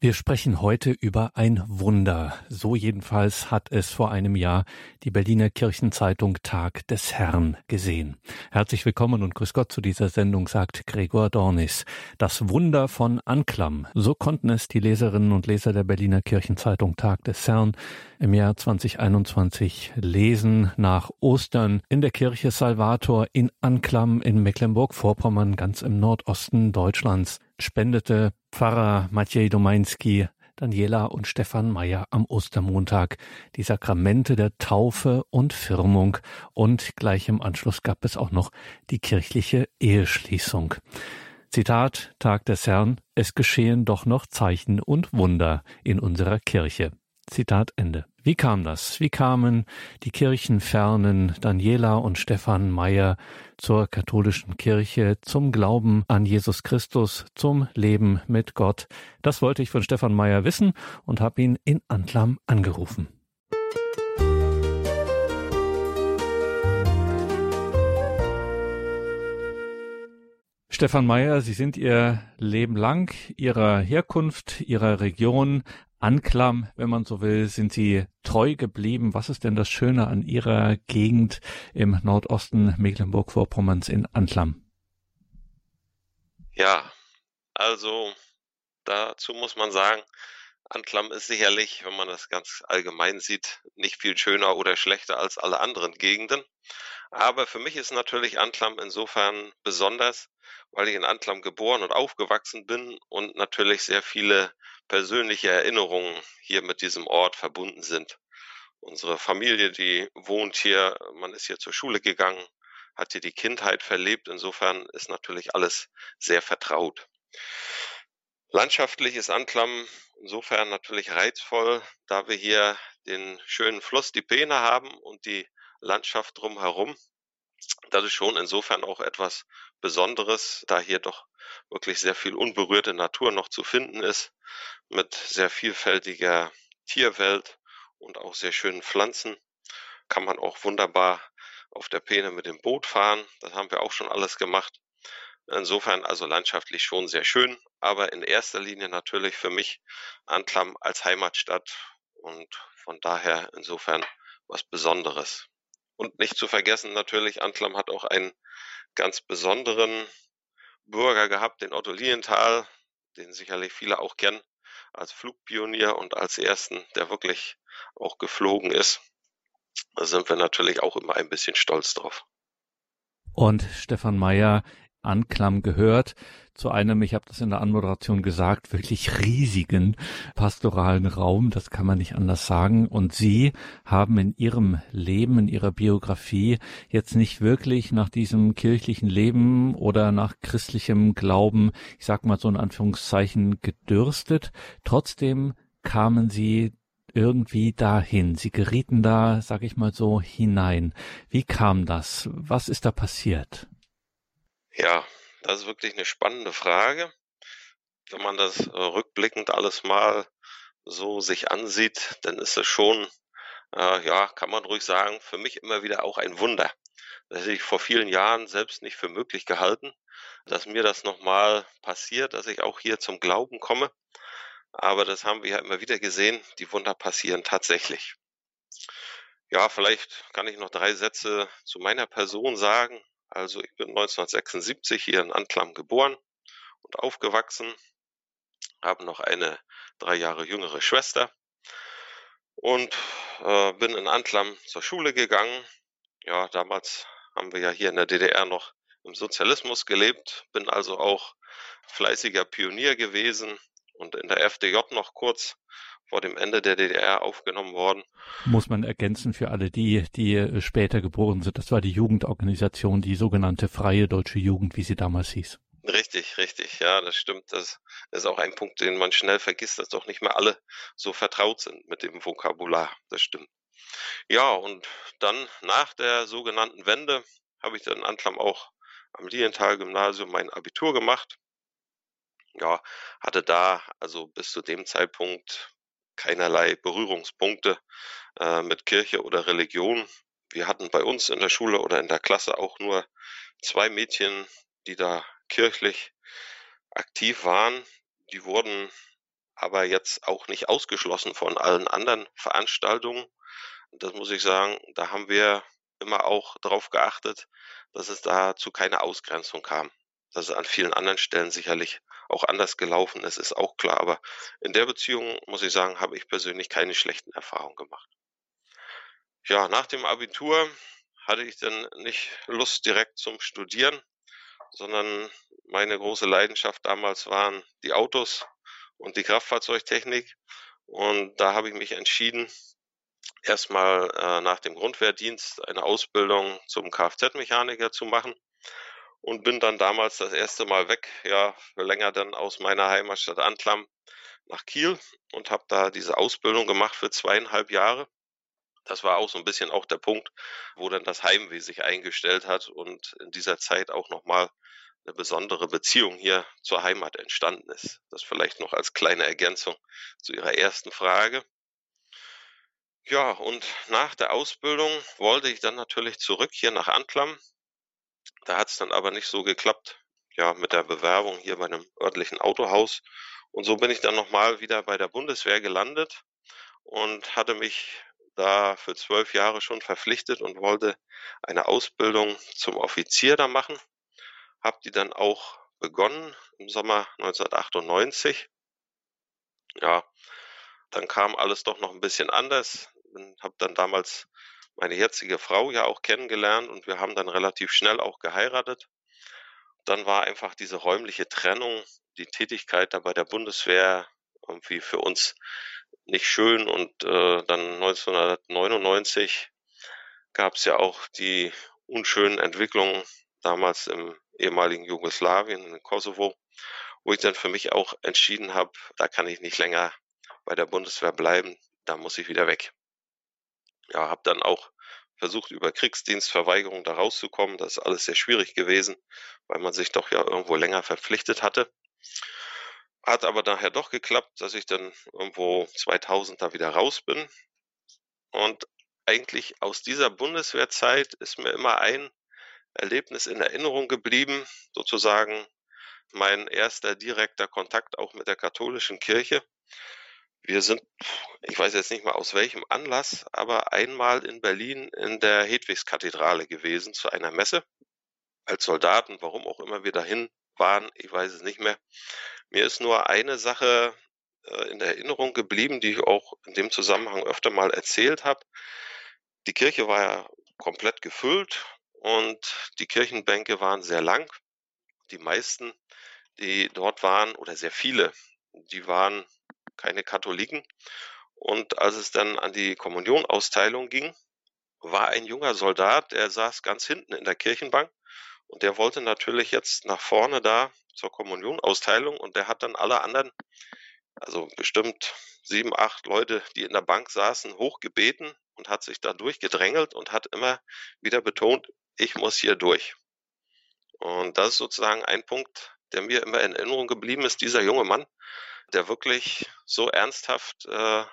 Wir sprechen heute über ein Wunder. So jedenfalls hat es vor einem Jahr die Berliner Kirchenzeitung Tag des Herrn gesehen. Herzlich willkommen und grüß Gott zu dieser Sendung, sagt Gregor Dornis. Das Wunder von Anklam. So konnten es die Leserinnen und Leser der Berliner Kirchenzeitung Tag des Herrn im Jahr 2021 lesen nach Ostern in der Kirche Salvator in Anklam in Mecklenburg-Vorpommern, ganz im Nordosten Deutschlands spendete Pfarrer Maciej Domański Daniela und Stefan Meyer am Ostermontag die Sakramente der Taufe und Firmung und gleich im Anschluss gab es auch noch die kirchliche Eheschließung. Zitat Tag des Herrn, es geschehen doch noch Zeichen und Wunder in unserer Kirche. Zitat Ende. Wie kam das? Wie kamen die Kirchenfernen Daniela und Stefan Meyer zur katholischen Kirche, zum Glauben an Jesus Christus, zum Leben mit Gott? Das wollte ich von Stefan Meyer wissen und habe ihn in Antlam angerufen. Stefan Meyer, Sie sind Ihr Leben lang Ihrer Herkunft, Ihrer Region Anklam, wenn man so will, sind Sie treu geblieben. Was ist denn das Schöne an Ihrer Gegend im Nordosten Mecklenburg-Vorpommerns in Anklam? Ja, also dazu muss man sagen, Anklam ist sicherlich, wenn man das ganz allgemein sieht, nicht viel schöner oder schlechter als alle anderen Gegenden. Aber für mich ist natürlich Anklam insofern besonders, weil ich in Anklam geboren und aufgewachsen bin und natürlich sehr viele persönliche Erinnerungen hier mit diesem Ort verbunden sind. Unsere Familie, die wohnt hier, man ist hier zur Schule gegangen, hat hier die Kindheit verlebt. Insofern ist natürlich alles sehr vertraut. Landschaftlich ist Anklam insofern natürlich reizvoll, da wir hier den schönen Fluss, die Peene haben und die Landschaft drumherum. Das ist schon insofern auch etwas Besonderes, da hier doch wirklich sehr viel unberührte Natur noch zu finden ist, mit sehr vielfältiger Tierwelt und auch sehr schönen Pflanzen. Kann man auch wunderbar auf der Peene mit dem Boot fahren. Das haben wir auch schon alles gemacht. Insofern also landschaftlich schon sehr schön, aber in erster Linie natürlich für mich Anklam als Heimatstadt und von daher insofern was Besonderes. Und nicht zu vergessen natürlich, Anklam hat auch einen ganz besonderen Bürger gehabt, den Otto Lienthal, den sicherlich viele auch kennen, als Flugpionier und als ersten, der wirklich auch geflogen ist. Da sind wir natürlich auch immer ein bisschen stolz drauf. Und Stefan Meyer Anklam gehört zu einem, ich habe das in der Anmoderation gesagt, wirklich riesigen pastoralen Raum, das kann man nicht anders sagen. Und Sie haben in Ihrem Leben, in Ihrer Biografie jetzt nicht wirklich nach diesem kirchlichen Leben oder nach christlichem Glauben, ich sag mal so in Anführungszeichen, gedürstet. Trotzdem kamen Sie irgendwie dahin. Sie gerieten da, sag ich mal so, hinein. Wie kam das? Was ist da passiert? Ja, das ist wirklich eine spannende Frage. Wenn man das äh, rückblickend alles mal so sich ansieht, dann ist es schon, äh, ja, kann man ruhig sagen, für mich immer wieder auch ein Wunder. Das hätte ich vor vielen Jahren selbst nicht für möglich gehalten, dass mir das nochmal passiert, dass ich auch hier zum Glauben komme. Aber das haben wir ja immer wieder gesehen, die Wunder passieren tatsächlich. Ja, vielleicht kann ich noch drei Sätze zu meiner Person sagen. Also ich bin 1976 hier in Anklam geboren und aufgewachsen, habe noch eine drei Jahre jüngere Schwester und äh, bin in Anklam zur Schule gegangen. Ja, damals haben wir ja hier in der DDR noch im Sozialismus gelebt, bin also auch fleißiger Pionier gewesen und in der FDJ noch kurz vor dem Ende der DDR aufgenommen worden. Muss man ergänzen für alle die, die äh, später geboren sind. Das war die Jugendorganisation, die sogenannte Freie Deutsche Jugend, wie sie damals hieß. Richtig, richtig, ja, das stimmt. Das ist auch ein Punkt, den man schnell vergisst, dass doch nicht mehr alle so vertraut sind mit dem Vokabular. Das stimmt. Ja, und dann nach der sogenannten Wende habe ich dann in Anklam auch am Lienthal-Gymnasium mein Abitur gemacht. Ja, hatte da also bis zu dem Zeitpunkt keinerlei Berührungspunkte äh, mit Kirche oder Religion. Wir hatten bei uns in der Schule oder in der Klasse auch nur zwei Mädchen, die da kirchlich aktiv waren. Die wurden aber jetzt auch nicht ausgeschlossen von allen anderen Veranstaltungen. Das muss ich sagen, da haben wir immer auch darauf geachtet, dass es da zu keiner Ausgrenzung kam. Dass es an vielen anderen Stellen sicherlich auch anders gelaufen ist, ist auch klar. Aber in der Beziehung, muss ich sagen, habe ich persönlich keine schlechten Erfahrungen gemacht. Ja, nach dem Abitur hatte ich dann nicht Lust direkt zum Studieren, sondern meine große Leidenschaft damals waren die Autos und die Kraftfahrzeugtechnik. Und da habe ich mich entschieden, erstmal äh, nach dem Grundwehrdienst eine Ausbildung zum Kfz-Mechaniker zu machen und bin dann damals das erste Mal weg, ja, länger dann aus meiner Heimatstadt Antlam nach Kiel und habe da diese Ausbildung gemacht für zweieinhalb Jahre. Das war auch so ein bisschen auch der Punkt, wo dann das Heimweh sich eingestellt hat und in dieser Zeit auch nochmal eine besondere Beziehung hier zur Heimat entstanden ist. Das vielleicht noch als kleine Ergänzung zu Ihrer ersten Frage. Ja, und nach der Ausbildung wollte ich dann natürlich zurück hier nach Antlam. Da hat es dann aber nicht so geklappt, ja, mit der Bewerbung hier bei einem örtlichen Autohaus. Und so bin ich dann nochmal wieder bei der Bundeswehr gelandet und hatte mich da für zwölf Jahre schon verpflichtet und wollte eine Ausbildung zum Offizier da machen. Hab die dann auch begonnen im Sommer 1998. Ja, dann kam alles doch noch ein bisschen anders habe dann damals meine jetzige Frau ja auch kennengelernt und wir haben dann relativ schnell auch geheiratet. Dann war einfach diese räumliche Trennung, die Tätigkeit da bei der Bundeswehr irgendwie für uns nicht schön und äh, dann 1999 gab es ja auch die unschönen Entwicklungen damals im ehemaligen Jugoslawien, in Kosovo, wo ich dann für mich auch entschieden habe, da kann ich nicht länger bei der Bundeswehr bleiben, da muss ich wieder weg ja, habe dann auch versucht, über Kriegsdienstverweigerung da rauszukommen. Das ist alles sehr schwierig gewesen, weil man sich doch ja irgendwo länger verpflichtet hatte. Hat aber nachher doch geklappt, dass ich dann irgendwo 2000 da wieder raus bin. Und eigentlich aus dieser Bundeswehrzeit ist mir immer ein Erlebnis in Erinnerung geblieben, sozusagen mein erster direkter Kontakt auch mit der katholischen Kirche. Wir sind, ich weiß jetzt nicht mal aus welchem Anlass, aber einmal in Berlin in der Hedwigskathedrale gewesen zu einer Messe als Soldaten, warum auch immer wir dahin waren, ich weiß es nicht mehr. Mir ist nur eine Sache äh, in Erinnerung geblieben, die ich auch in dem Zusammenhang öfter mal erzählt habe. Die Kirche war ja komplett gefüllt und die Kirchenbänke waren sehr lang. Die meisten, die dort waren, oder sehr viele, die waren keine Katholiken. Und als es dann an die Kommunionausteilung ging, war ein junger Soldat, der saß ganz hinten in der Kirchenbank und der wollte natürlich jetzt nach vorne da zur Kommunionausteilung und der hat dann alle anderen, also bestimmt sieben, acht Leute, die in der Bank saßen, hochgebeten und hat sich da durchgedrängelt und hat immer wieder betont, ich muss hier durch. Und das ist sozusagen ein Punkt, der mir immer in Erinnerung geblieben ist. Dieser junge Mann der wirklich so ernsthaft äh,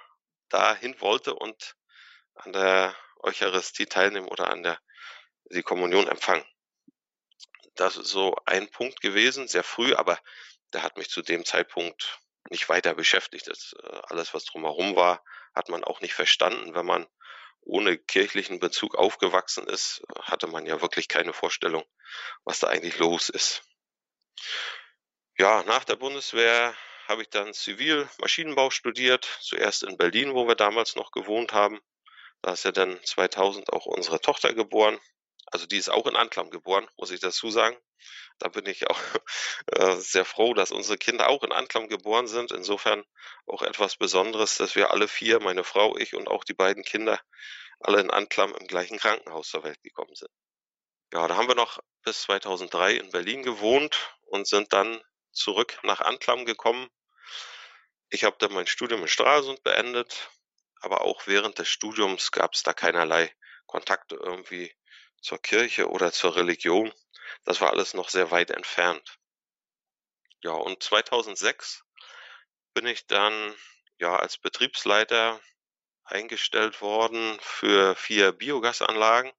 dahin wollte und an der Eucharistie teilnehmen oder an der die Kommunion empfangen. Das ist so ein Punkt gewesen, sehr früh, aber der hat mich zu dem Zeitpunkt nicht weiter beschäftigt. Das, äh, alles, was drumherum war, hat man auch nicht verstanden. Wenn man ohne kirchlichen Bezug aufgewachsen ist, hatte man ja wirklich keine Vorstellung, was da eigentlich los ist. Ja, nach der Bundeswehr habe ich dann Zivil Maschinenbau studiert, zuerst in Berlin, wo wir damals noch gewohnt haben. Da ist ja dann 2000 auch unsere Tochter geboren. Also die ist auch in Anklam geboren, muss ich dazu sagen. Da bin ich auch äh, sehr froh, dass unsere Kinder auch in Anklam geboren sind. Insofern auch etwas Besonderes, dass wir alle vier, meine Frau, ich und auch die beiden Kinder, alle in Anklam im gleichen Krankenhaus zur Welt gekommen sind. Ja, da haben wir noch bis 2003 in Berlin gewohnt und sind dann zurück nach Anklam gekommen. Ich habe dann mein Studium in Stralsund beendet, aber auch während des Studiums gab es da keinerlei Kontakte irgendwie zur Kirche oder zur Religion. Das war alles noch sehr weit entfernt. Ja, und 2006 bin ich dann ja als Betriebsleiter eingestellt worden für vier Biogasanlagen.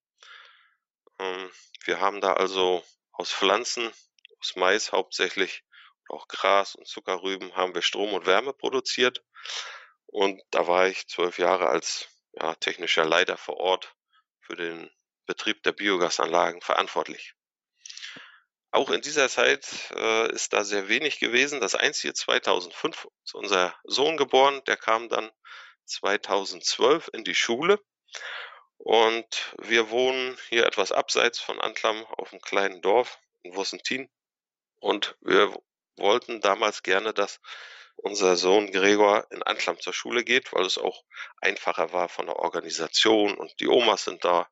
Ähm, wir haben da also aus Pflanzen, aus Mais hauptsächlich auch Gras und Zuckerrüben haben wir Strom und Wärme produziert. Und da war ich zwölf Jahre als ja, technischer Leiter vor Ort für den Betrieb der Biogasanlagen verantwortlich. Auch in dieser Zeit äh, ist da sehr wenig gewesen. Das einzige 2005 ist unser Sohn geboren. Der kam dann 2012 in die Schule. Und wir wohnen hier etwas abseits von Antlam auf einem kleinen Dorf in Wussentin. Und wir wollten damals gerne, dass unser Sohn Gregor in Antlam zur Schule geht, weil es auch einfacher war von der Organisation und die Omas sind da.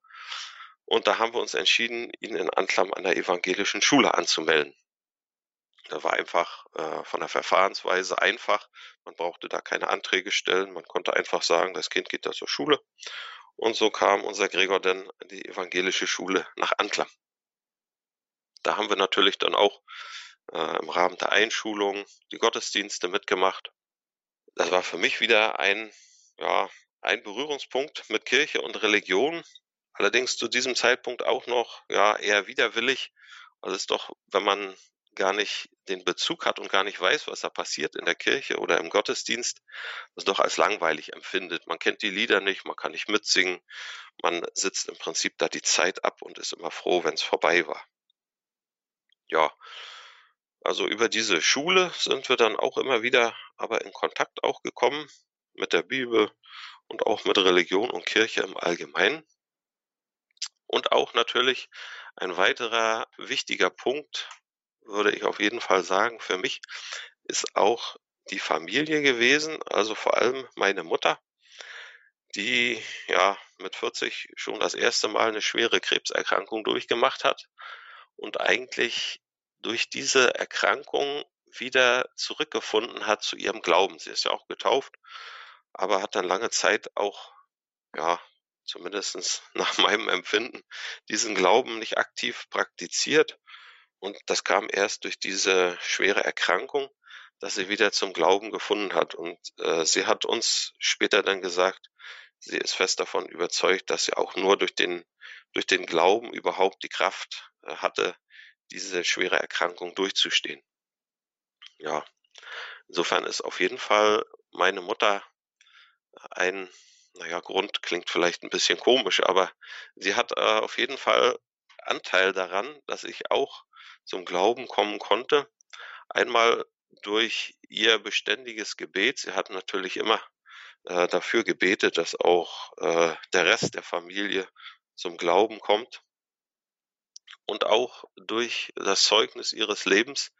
Und da haben wir uns entschieden, ihn in Antlam an der evangelischen Schule anzumelden. Das war einfach äh, von der Verfahrensweise einfach. Man brauchte da keine Anträge stellen. Man konnte einfach sagen, das Kind geht da zur Schule. Und so kam unser Gregor dann an die evangelische Schule nach Antlam. Da haben wir natürlich dann auch äh, im Rahmen der Einschulung die Gottesdienste mitgemacht. Das war für mich wieder ein, ja, ein Berührungspunkt mit Kirche und Religion. Allerdings zu diesem Zeitpunkt auch noch, ja, eher widerwillig, weil es doch, wenn man gar nicht den Bezug hat und gar nicht weiß, was da passiert in der Kirche oder im Gottesdienst, das doch als langweilig empfindet. Man kennt die Lieder nicht, man kann nicht mitsingen, man sitzt im Prinzip da die Zeit ab und ist immer froh, wenn es vorbei war. Ja, also über diese Schule sind wir dann auch immer wieder aber in Kontakt auch gekommen mit der Bibel und auch mit Religion und Kirche im Allgemeinen. Und auch natürlich ein weiterer wichtiger Punkt, würde ich auf jeden Fall sagen, für mich ist auch die Familie gewesen, also vor allem meine Mutter, die ja mit 40 schon das erste Mal eine schwere Krebserkrankung durchgemacht hat und eigentlich durch diese Erkrankung wieder zurückgefunden hat zu ihrem Glauben. Sie ist ja auch getauft, aber hat dann lange Zeit auch, ja, zumindest nach meinem Empfinden, diesen Glauben nicht aktiv praktiziert. Und das kam erst durch diese schwere Erkrankung, dass sie wieder zum Glauben gefunden hat. Und äh, sie hat uns später dann gesagt, sie ist fest davon überzeugt, dass sie auch nur durch den, durch den Glauben überhaupt die Kraft äh, hatte, diese schwere Erkrankung durchzustehen. Ja, insofern ist auf jeden Fall meine Mutter ein, naja, Grund klingt vielleicht ein bisschen komisch, aber sie hat äh, auf jeden Fall Anteil daran, dass ich auch zum Glauben kommen konnte. Einmal durch ihr beständiges Gebet. Sie hat natürlich immer äh, dafür gebetet, dass auch äh, der Rest der Familie zum Glauben kommt und auch durch das Zeugnis ihres Lebens,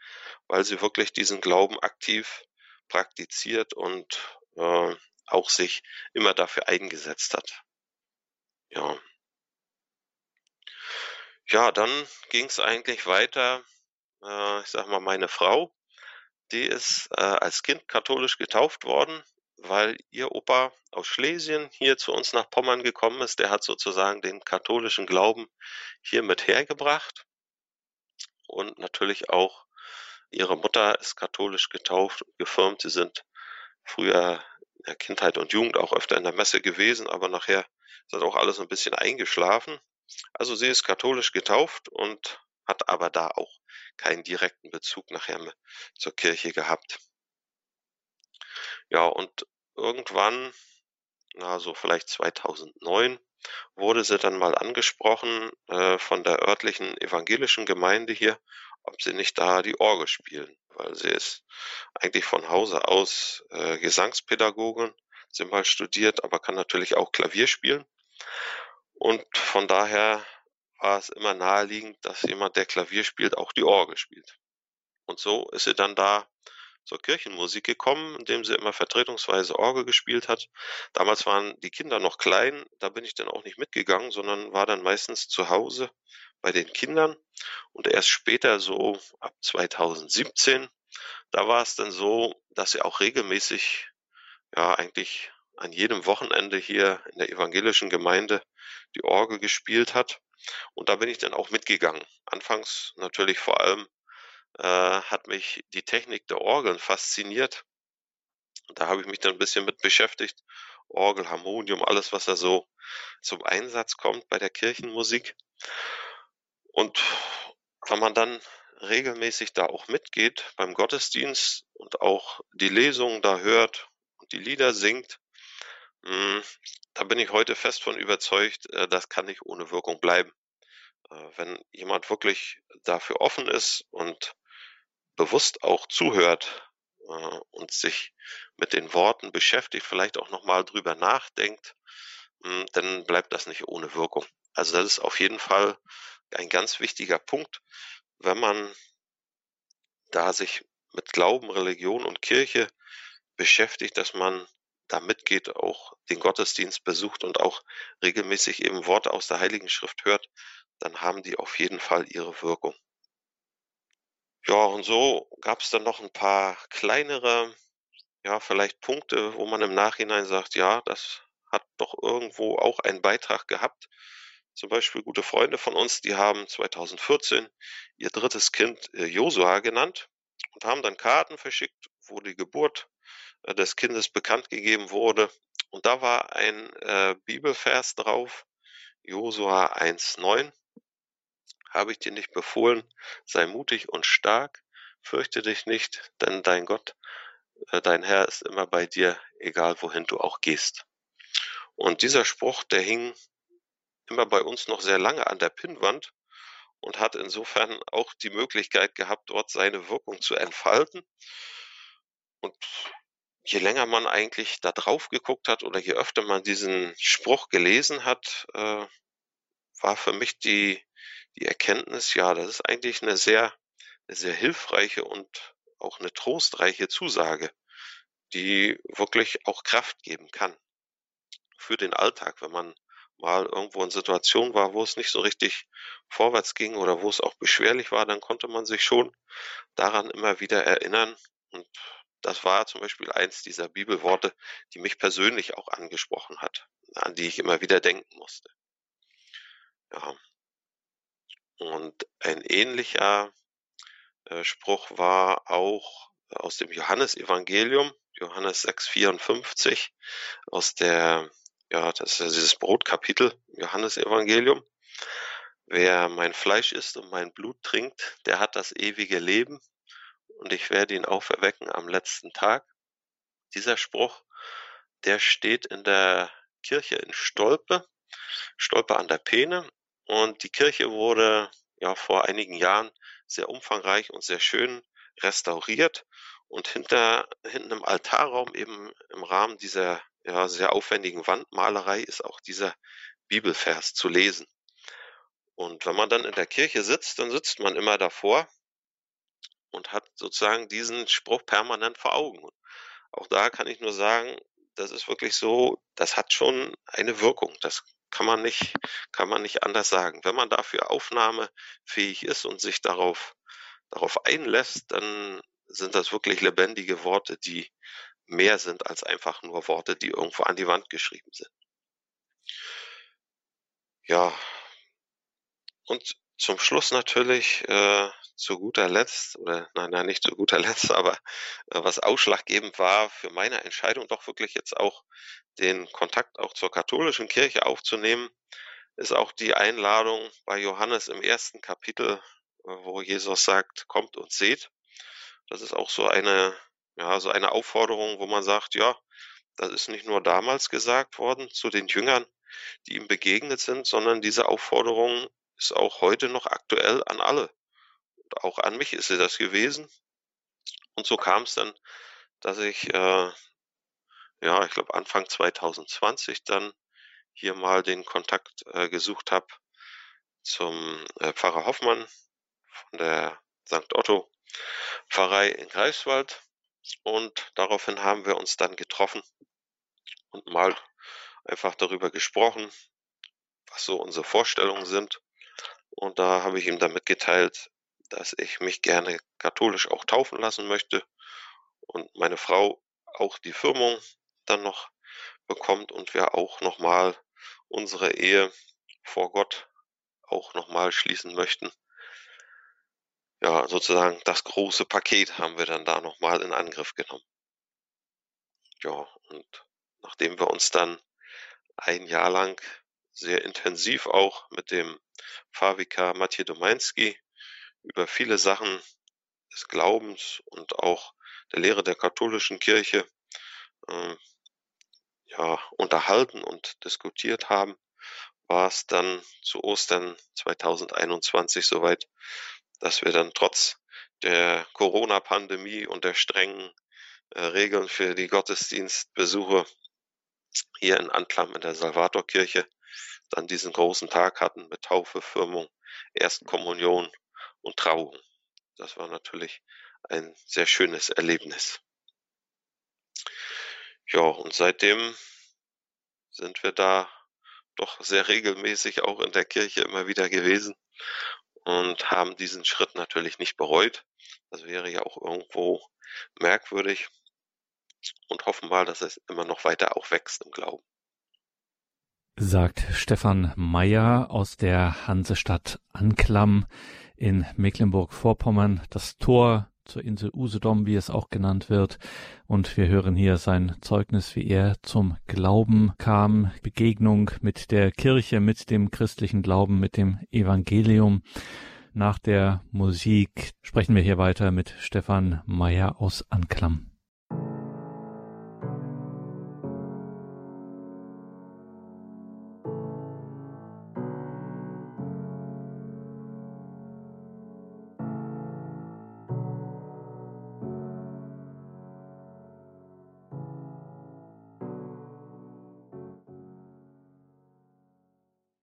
weil sie wirklich diesen Glauben aktiv praktiziert und äh, auch sich immer dafür eingesetzt hat. Ja. Ja, dann ging es eigentlich weiter. Äh, ich sag mal, meine Frau, die ist äh, als Kind katholisch getauft worden weil ihr Opa aus Schlesien hier zu uns nach Pommern gekommen ist. Der hat sozusagen den katholischen Glauben hier mit hergebracht. Und natürlich auch ihre Mutter ist katholisch getauft und gefirmt. Sie sind früher in der Kindheit und Jugend auch öfter in der Messe gewesen, aber nachher ist das auch alles ein bisschen eingeschlafen. Also sie ist katholisch getauft und hat aber da auch keinen direkten Bezug nachher zur Kirche gehabt. Ja, und irgendwann, na, so vielleicht 2009, wurde sie dann mal angesprochen äh, von der örtlichen evangelischen Gemeinde hier, ob sie nicht da die Orgel spielen, weil sie ist eigentlich von Hause aus äh, Gesangspädagogin, sie mal studiert, aber kann natürlich auch Klavier spielen. Und von daher war es immer naheliegend, dass jemand, der Klavier spielt, auch die Orgel spielt. Und so ist sie dann da zur Kirchenmusik gekommen, indem sie immer vertretungsweise Orgel gespielt hat. Damals waren die Kinder noch klein, da bin ich dann auch nicht mitgegangen, sondern war dann meistens zu Hause bei den Kindern. Und erst später, so ab 2017, da war es dann so, dass sie auch regelmäßig, ja, eigentlich an jedem Wochenende hier in der evangelischen Gemeinde die Orgel gespielt hat. Und da bin ich dann auch mitgegangen. Anfangs natürlich vor allem äh, hat mich die Technik der Orgeln fasziniert. Da habe ich mich dann ein bisschen mit beschäftigt. Orgel, Harmonium, alles, was da so zum Einsatz kommt bei der Kirchenmusik. Und wenn man dann regelmäßig da auch mitgeht beim Gottesdienst und auch die Lesungen da hört und die Lieder singt, hm, da bin ich heute fest von überzeugt, äh, das kann nicht ohne Wirkung bleiben. Äh, wenn jemand wirklich dafür offen ist und bewusst auch zuhört äh, und sich mit den Worten beschäftigt, vielleicht auch nochmal drüber nachdenkt, hm, dann bleibt das nicht ohne Wirkung. Also das ist auf jeden Fall ein ganz wichtiger Punkt, wenn man da sich mit Glauben, Religion und Kirche beschäftigt, dass man da mitgeht, auch den Gottesdienst besucht und auch regelmäßig eben Worte aus der Heiligen Schrift hört, dann haben die auf jeden Fall ihre Wirkung. Ja, und so gab es dann noch ein paar kleinere, ja, vielleicht Punkte, wo man im Nachhinein sagt, ja, das hat doch irgendwo auch einen Beitrag gehabt. Zum Beispiel gute Freunde von uns, die haben 2014 ihr drittes Kind äh, Josua genannt und haben dann Karten verschickt, wo die Geburt äh, des Kindes bekannt gegeben wurde. Und da war ein äh, Bibelvers drauf, Josua 1,9. Habe ich dir nicht befohlen, sei mutig und stark, fürchte dich nicht, denn dein Gott, äh, dein Herr ist immer bei dir, egal wohin du auch gehst. Und dieser Spruch, der hing immer bei uns noch sehr lange an der Pinnwand und hat insofern auch die Möglichkeit gehabt, dort seine Wirkung zu entfalten. Und je länger man eigentlich da drauf geguckt hat oder je öfter man diesen Spruch gelesen hat, äh, war für mich die, die Erkenntnis, ja, das ist eigentlich eine sehr, eine sehr hilfreiche und auch eine trostreiche Zusage, die wirklich auch Kraft geben kann für den Alltag, wenn man mal irgendwo in Situationen war, wo es nicht so richtig vorwärts ging oder wo es auch beschwerlich war, dann konnte man sich schon daran immer wieder erinnern und das war zum Beispiel eins dieser Bibelworte, die mich persönlich auch angesprochen hat, an die ich immer wieder denken musste. Ja. Und ein ähnlicher äh, Spruch war auch aus dem Johannesevangelium, Johannes 6,54, aus der, ja, das ist dieses Brotkapitel, Johannesevangelium. Wer mein Fleisch isst und mein Blut trinkt, der hat das ewige Leben und ich werde ihn auferwecken am letzten Tag. Dieser Spruch, der steht in der Kirche in Stolpe, Stolpe an der Peene. Und die Kirche wurde ja vor einigen Jahren sehr umfangreich und sehr schön restauriert. Und hinter, hinten im Altarraum, eben im Rahmen dieser ja, sehr aufwendigen Wandmalerei, ist auch dieser Bibelvers zu lesen. Und wenn man dann in der Kirche sitzt, dann sitzt man immer davor und hat sozusagen diesen Spruch permanent vor Augen. Auch da kann ich nur sagen, das ist wirklich so, das hat schon eine Wirkung. Das kann man nicht, kann man nicht anders sagen. Wenn man dafür aufnahmefähig ist und sich darauf, darauf einlässt, dann sind das wirklich lebendige Worte, die mehr sind als einfach nur Worte, die irgendwo an die Wand geschrieben sind. Ja. Und zum Schluss natürlich äh, zu guter Letzt, oder nein, nein, nicht zu guter Letzt, aber äh, was ausschlaggebend war für meine Entscheidung, doch wirklich jetzt auch den Kontakt auch zur katholischen Kirche aufzunehmen, ist auch die Einladung bei Johannes im ersten Kapitel, äh, wo Jesus sagt, kommt und seht. Das ist auch so eine, ja, so eine Aufforderung, wo man sagt, ja, das ist nicht nur damals gesagt worden zu den Jüngern, die ihm begegnet sind, sondern diese Aufforderung ist auch heute noch aktuell an alle auch an mich ist sie das gewesen. Und so kam es dann, dass ich, äh, ja, ich glaube Anfang 2020 dann hier mal den Kontakt äh, gesucht habe zum äh, Pfarrer Hoffmann von der St. Otto Pfarrei in Greifswald. Und daraufhin haben wir uns dann getroffen und mal einfach darüber gesprochen, was so unsere Vorstellungen sind. Und da habe ich ihm dann mitgeteilt, dass ich mich gerne katholisch auch taufen lassen möchte und meine Frau auch die Firmung dann noch bekommt und wir auch nochmal unsere Ehe vor Gott auch nochmal schließen möchten. Ja, sozusagen das große Paket haben wir dann da nochmal in Angriff genommen. Ja, und nachdem wir uns dann ein Jahr lang sehr intensiv auch mit dem Pfarrvikar Mathieu Domainski über viele Sachen des Glaubens und auch der Lehre der katholischen Kirche äh, ja, unterhalten und diskutiert haben, war es dann zu Ostern 2021 soweit, dass wir dann trotz der Corona-Pandemie und der strengen äh, Regeln für die Gottesdienstbesuche hier in Anklam in der Salvatorkirche dann diesen großen Tag hatten mit Taufe, Firmung, Erstkommunion und Trauung. Das war natürlich ein sehr schönes Erlebnis. Ja, und seitdem sind wir da doch sehr regelmäßig auch in der Kirche immer wieder gewesen und haben diesen Schritt natürlich nicht bereut. Das wäre ja auch irgendwo merkwürdig und hoffen mal, dass es immer noch weiter auch wächst im Glauben. Sagt Stefan Meyer aus der Hansestadt Anklam in Mecklenburg-Vorpommern. Das Tor zur Insel Usedom, wie es auch genannt wird. Und wir hören hier sein Zeugnis, wie er zum Glauben kam, Begegnung mit der Kirche, mit dem christlichen Glauben, mit dem Evangelium. Nach der Musik sprechen wir hier weiter mit Stefan Meyer aus Anklam.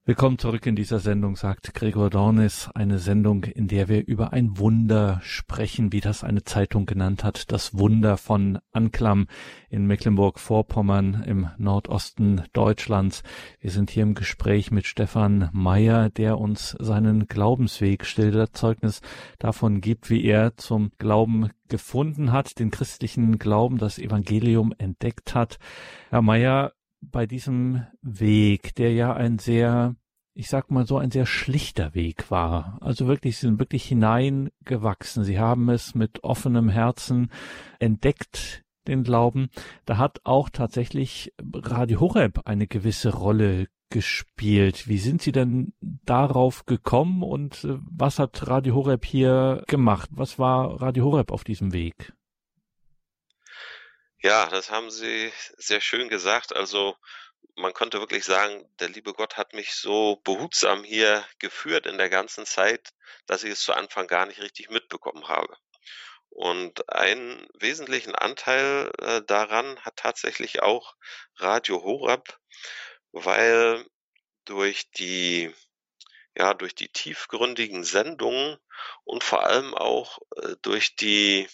Willkommen zurück in dieser Sendung, sagt Gregor Dornis. Eine Sendung, in der wir über ein Wunder sprechen, wie das eine Zeitung genannt hat. Das Wunder von Anklam in Mecklenburg-Vorpommern im Nordosten Deutschlands. Wir sind hier im Gespräch mit Stefan Meyer, der uns seinen Glaubensweg schildert, Zeugnis davon gibt, wie er zum Glauben gefunden hat, den christlichen Glauben, das Evangelium entdeckt hat. Herr Meyer, bei diesem Weg, der ja ein sehr, ich sag mal so ein sehr schlichter Weg war. Also wirklich, sie sind wirklich hineingewachsen. Sie haben es mit offenem Herzen entdeckt, den Glauben. Da hat auch tatsächlich Radio Horeb eine gewisse Rolle gespielt. Wie sind Sie denn darauf gekommen und äh, was hat Radio Horeb hier gemacht? Was war Radio Horeb auf diesem Weg? Ja, das haben Sie sehr schön gesagt. Also man konnte wirklich sagen, der liebe Gott hat mich so behutsam hier geführt in der ganzen Zeit, dass ich es zu Anfang gar nicht richtig mitbekommen habe. Und einen wesentlichen Anteil äh, daran hat tatsächlich auch Radio Horab, weil durch die ja, durch die tiefgründigen Sendungen und vor allem auch äh, durch die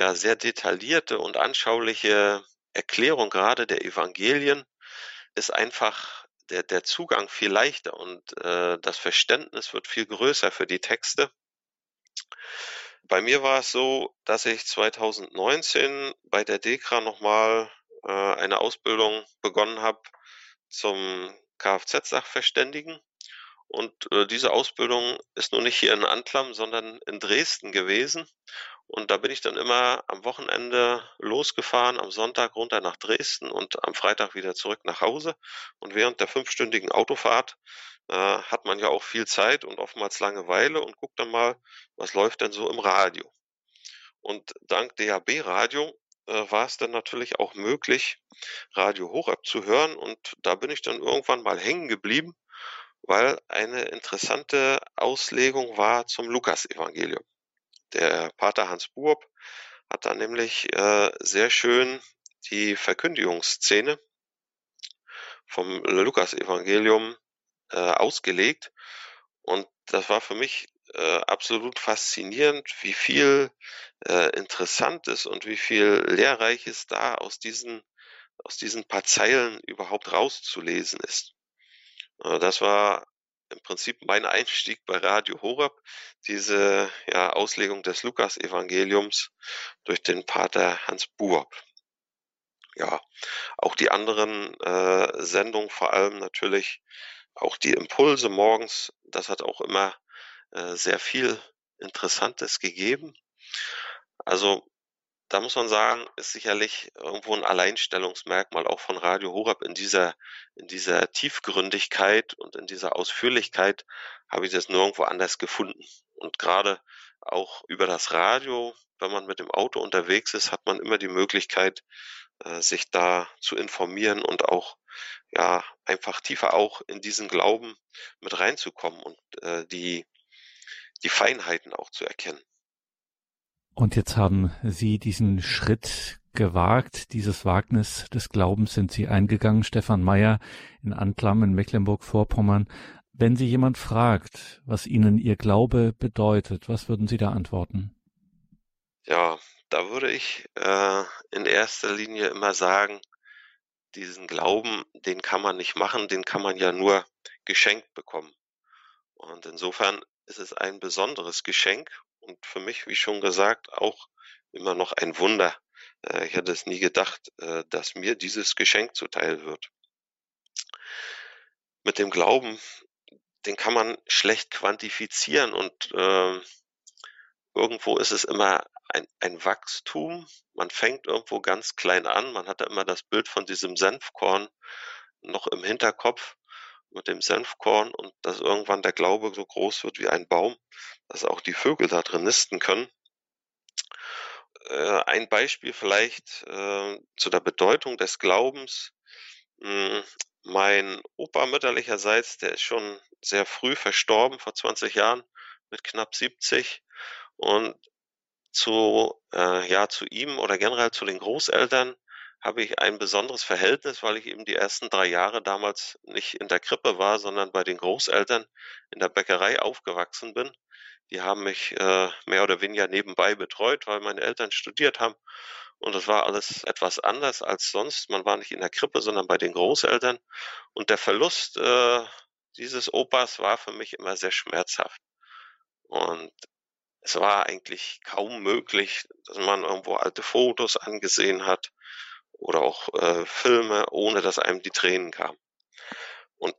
ja sehr detaillierte und anschauliche Erklärung gerade der Evangelien ist einfach der, der Zugang viel leichter und äh, das Verständnis wird viel größer für die Texte. Bei mir war es so, dass ich 2019 bei der DEKRA nochmal äh, eine Ausbildung begonnen habe zum Kfz-Sachverständigen. Und äh, diese Ausbildung ist nur nicht hier in Antlam, sondern in Dresden gewesen. Und da bin ich dann immer am Wochenende losgefahren, am Sonntag runter nach Dresden und am Freitag wieder zurück nach Hause. Und während der fünfstündigen Autofahrt äh, hat man ja auch viel Zeit und oftmals Langeweile und guckt dann mal, was läuft denn so im Radio. Und dank DAB-Radio äh, war es dann natürlich auch möglich, Radio Horab zu hören. Und da bin ich dann irgendwann mal hängen geblieben, weil eine interessante Auslegung war zum Lukas-Evangelium. Der Pater Hans Buob hat da nämlich äh, sehr schön die Verkündigungsszene vom Lukas-Evangelium äh, ausgelegt. Und das war für mich äh, absolut faszinierend, wie viel äh, Interessantes und wie viel Lehrreiches da aus diesen, aus diesen paar Zeilen überhaupt rauszulesen ist. Äh, das war im Prinzip mein Einstieg bei Radio Horab, diese ja, Auslegung des Lukas-Evangeliums durch den Pater Hans Buob. Ja, auch die anderen äh, Sendungen, vor allem natürlich auch die Impulse morgens, das hat auch immer äh, sehr viel Interessantes gegeben. Also da muss man sagen, ist sicherlich irgendwo ein Alleinstellungsmerkmal auch von Radio Horab in dieser, in dieser Tiefgründigkeit und in dieser Ausführlichkeit habe ich das nirgendwo anders gefunden. Und gerade auch über das Radio, wenn man mit dem Auto unterwegs ist, hat man immer die Möglichkeit, äh, sich da zu informieren und auch ja einfach tiefer auch in diesen Glauben mit reinzukommen und äh, die die Feinheiten auch zu erkennen. Und jetzt haben Sie diesen Schritt gewagt, dieses Wagnis des Glaubens sind Sie eingegangen, Stefan Meyer in Anklam in Mecklenburg-Vorpommern. Wenn Sie jemand fragt, was Ihnen Ihr Glaube bedeutet, was würden Sie da antworten? Ja, da würde ich äh, in erster Linie immer sagen, diesen Glauben, den kann man nicht machen, den kann man ja nur geschenkt bekommen. Und insofern ist es ein besonderes Geschenk und für mich, wie schon gesagt, auch immer noch ein Wunder. Äh, ich hätte es nie gedacht, äh, dass mir dieses Geschenk zuteil wird. Mit dem Glauben, den kann man schlecht quantifizieren und äh, irgendwo ist es immer ein, ein Wachstum. Man fängt irgendwo ganz klein an. Man hat da immer das Bild von diesem Senfkorn noch im Hinterkopf mit dem Senfkorn und dass irgendwann der Glaube so groß wird wie ein Baum, dass auch die Vögel da drin nisten können. Äh, ein Beispiel vielleicht äh, zu der Bedeutung des Glaubens. Hm, mein Opa mütterlicherseits, der ist schon sehr früh verstorben, vor 20 Jahren, mit knapp 70. Und zu, äh, ja, zu ihm oder generell zu den Großeltern habe ich ein besonderes Verhältnis, weil ich eben die ersten drei Jahre damals nicht in der Krippe war, sondern bei den Großeltern in der Bäckerei aufgewachsen bin. Die haben mich äh, mehr oder weniger nebenbei betreut, weil meine Eltern studiert haben. Und das war alles etwas anders als sonst. Man war nicht in der Krippe, sondern bei den Großeltern. Und der Verlust äh, dieses Opas war für mich immer sehr schmerzhaft. Und es war eigentlich kaum möglich, dass man irgendwo alte Fotos angesehen hat oder auch äh, Filme, ohne dass einem die Tränen kamen. Und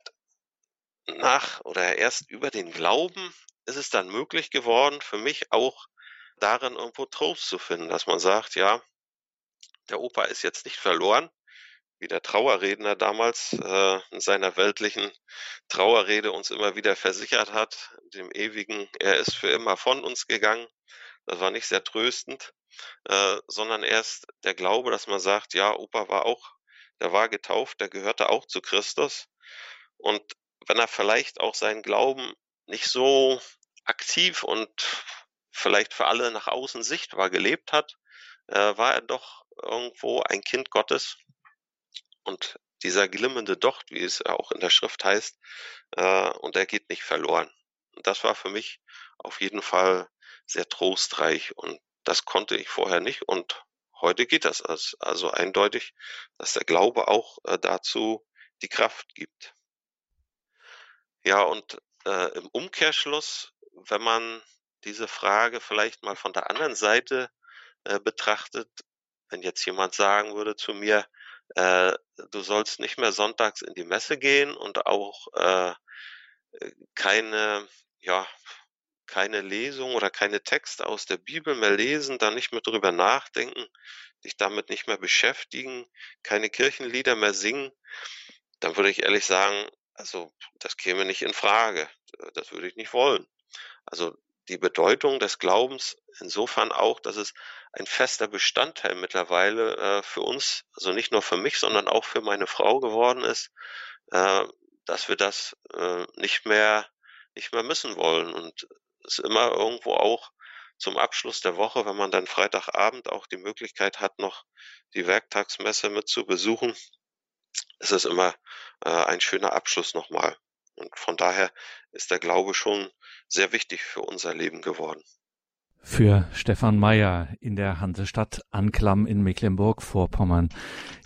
nach oder erst über den Glauben ist es dann möglich geworden, für mich auch darin irgendwo Trost zu finden, dass man sagt, ja, der Opa ist jetzt nicht verloren, wie der Trauerredner damals äh, in seiner weltlichen Trauerrede uns immer wieder versichert hat, dem ewigen, er ist für immer von uns gegangen. Das war nicht sehr tröstend, äh, sondern erst der Glaube, dass man sagt, ja, Opa war auch, der war getauft, der gehörte auch zu Christus. Und wenn er vielleicht auch seinen Glauben nicht so aktiv und vielleicht für alle nach außen sichtbar gelebt hat, äh, war er doch irgendwo ein Kind Gottes. Und dieser glimmende Docht, wie es auch in der Schrift heißt, äh, und er geht nicht verloren. Und das war für mich auf jeden Fall sehr trostreich und das konnte ich vorher nicht und heute geht das also eindeutig, dass der Glaube auch äh, dazu die Kraft gibt. Ja, und äh, im Umkehrschluss, wenn man diese Frage vielleicht mal von der anderen Seite äh, betrachtet, wenn jetzt jemand sagen würde zu mir, äh, du sollst nicht mehr sonntags in die Messe gehen und auch äh, keine, ja, keine Lesung oder keine Texte aus der Bibel mehr lesen, da nicht mehr drüber nachdenken, sich damit nicht mehr beschäftigen, keine Kirchenlieder mehr singen, dann würde ich ehrlich sagen, also das käme nicht in Frage. Das würde ich nicht wollen. Also die Bedeutung des Glaubens insofern auch, dass es ein fester Bestandteil mittlerweile äh, für uns, also nicht nur für mich, sondern auch für meine Frau geworden ist, äh, dass wir das äh, nicht mehr nicht mehr missen wollen und ist immer irgendwo auch zum Abschluss der Woche, wenn man dann Freitagabend auch die Möglichkeit hat, noch die Werktagsmesse mit zu besuchen, ist es immer äh, ein schöner Abschluss nochmal. Und von daher ist der Glaube schon sehr wichtig für unser Leben geworden. Für Stefan Meyer in der Hansestadt Anklam in Mecklenburg-Vorpommern.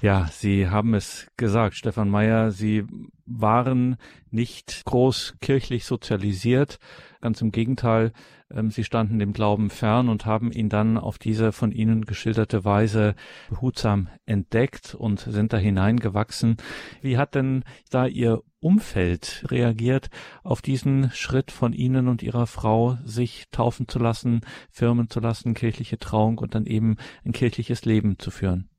Ja, Sie haben es gesagt, Stefan Meyer, Sie waren nicht groß kirchlich sozialisiert. Ganz im Gegenteil, ähm, sie standen dem Glauben fern und haben ihn dann auf diese von Ihnen geschilderte Weise behutsam entdeckt und sind da hineingewachsen. Wie hat denn da Ihr Umfeld reagiert auf diesen Schritt von Ihnen und Ihrer Frau, sich taufen zu lassen, firmen zu lassen, kirchliche Trauung und dann eben ein kirchliches Leben zu führen?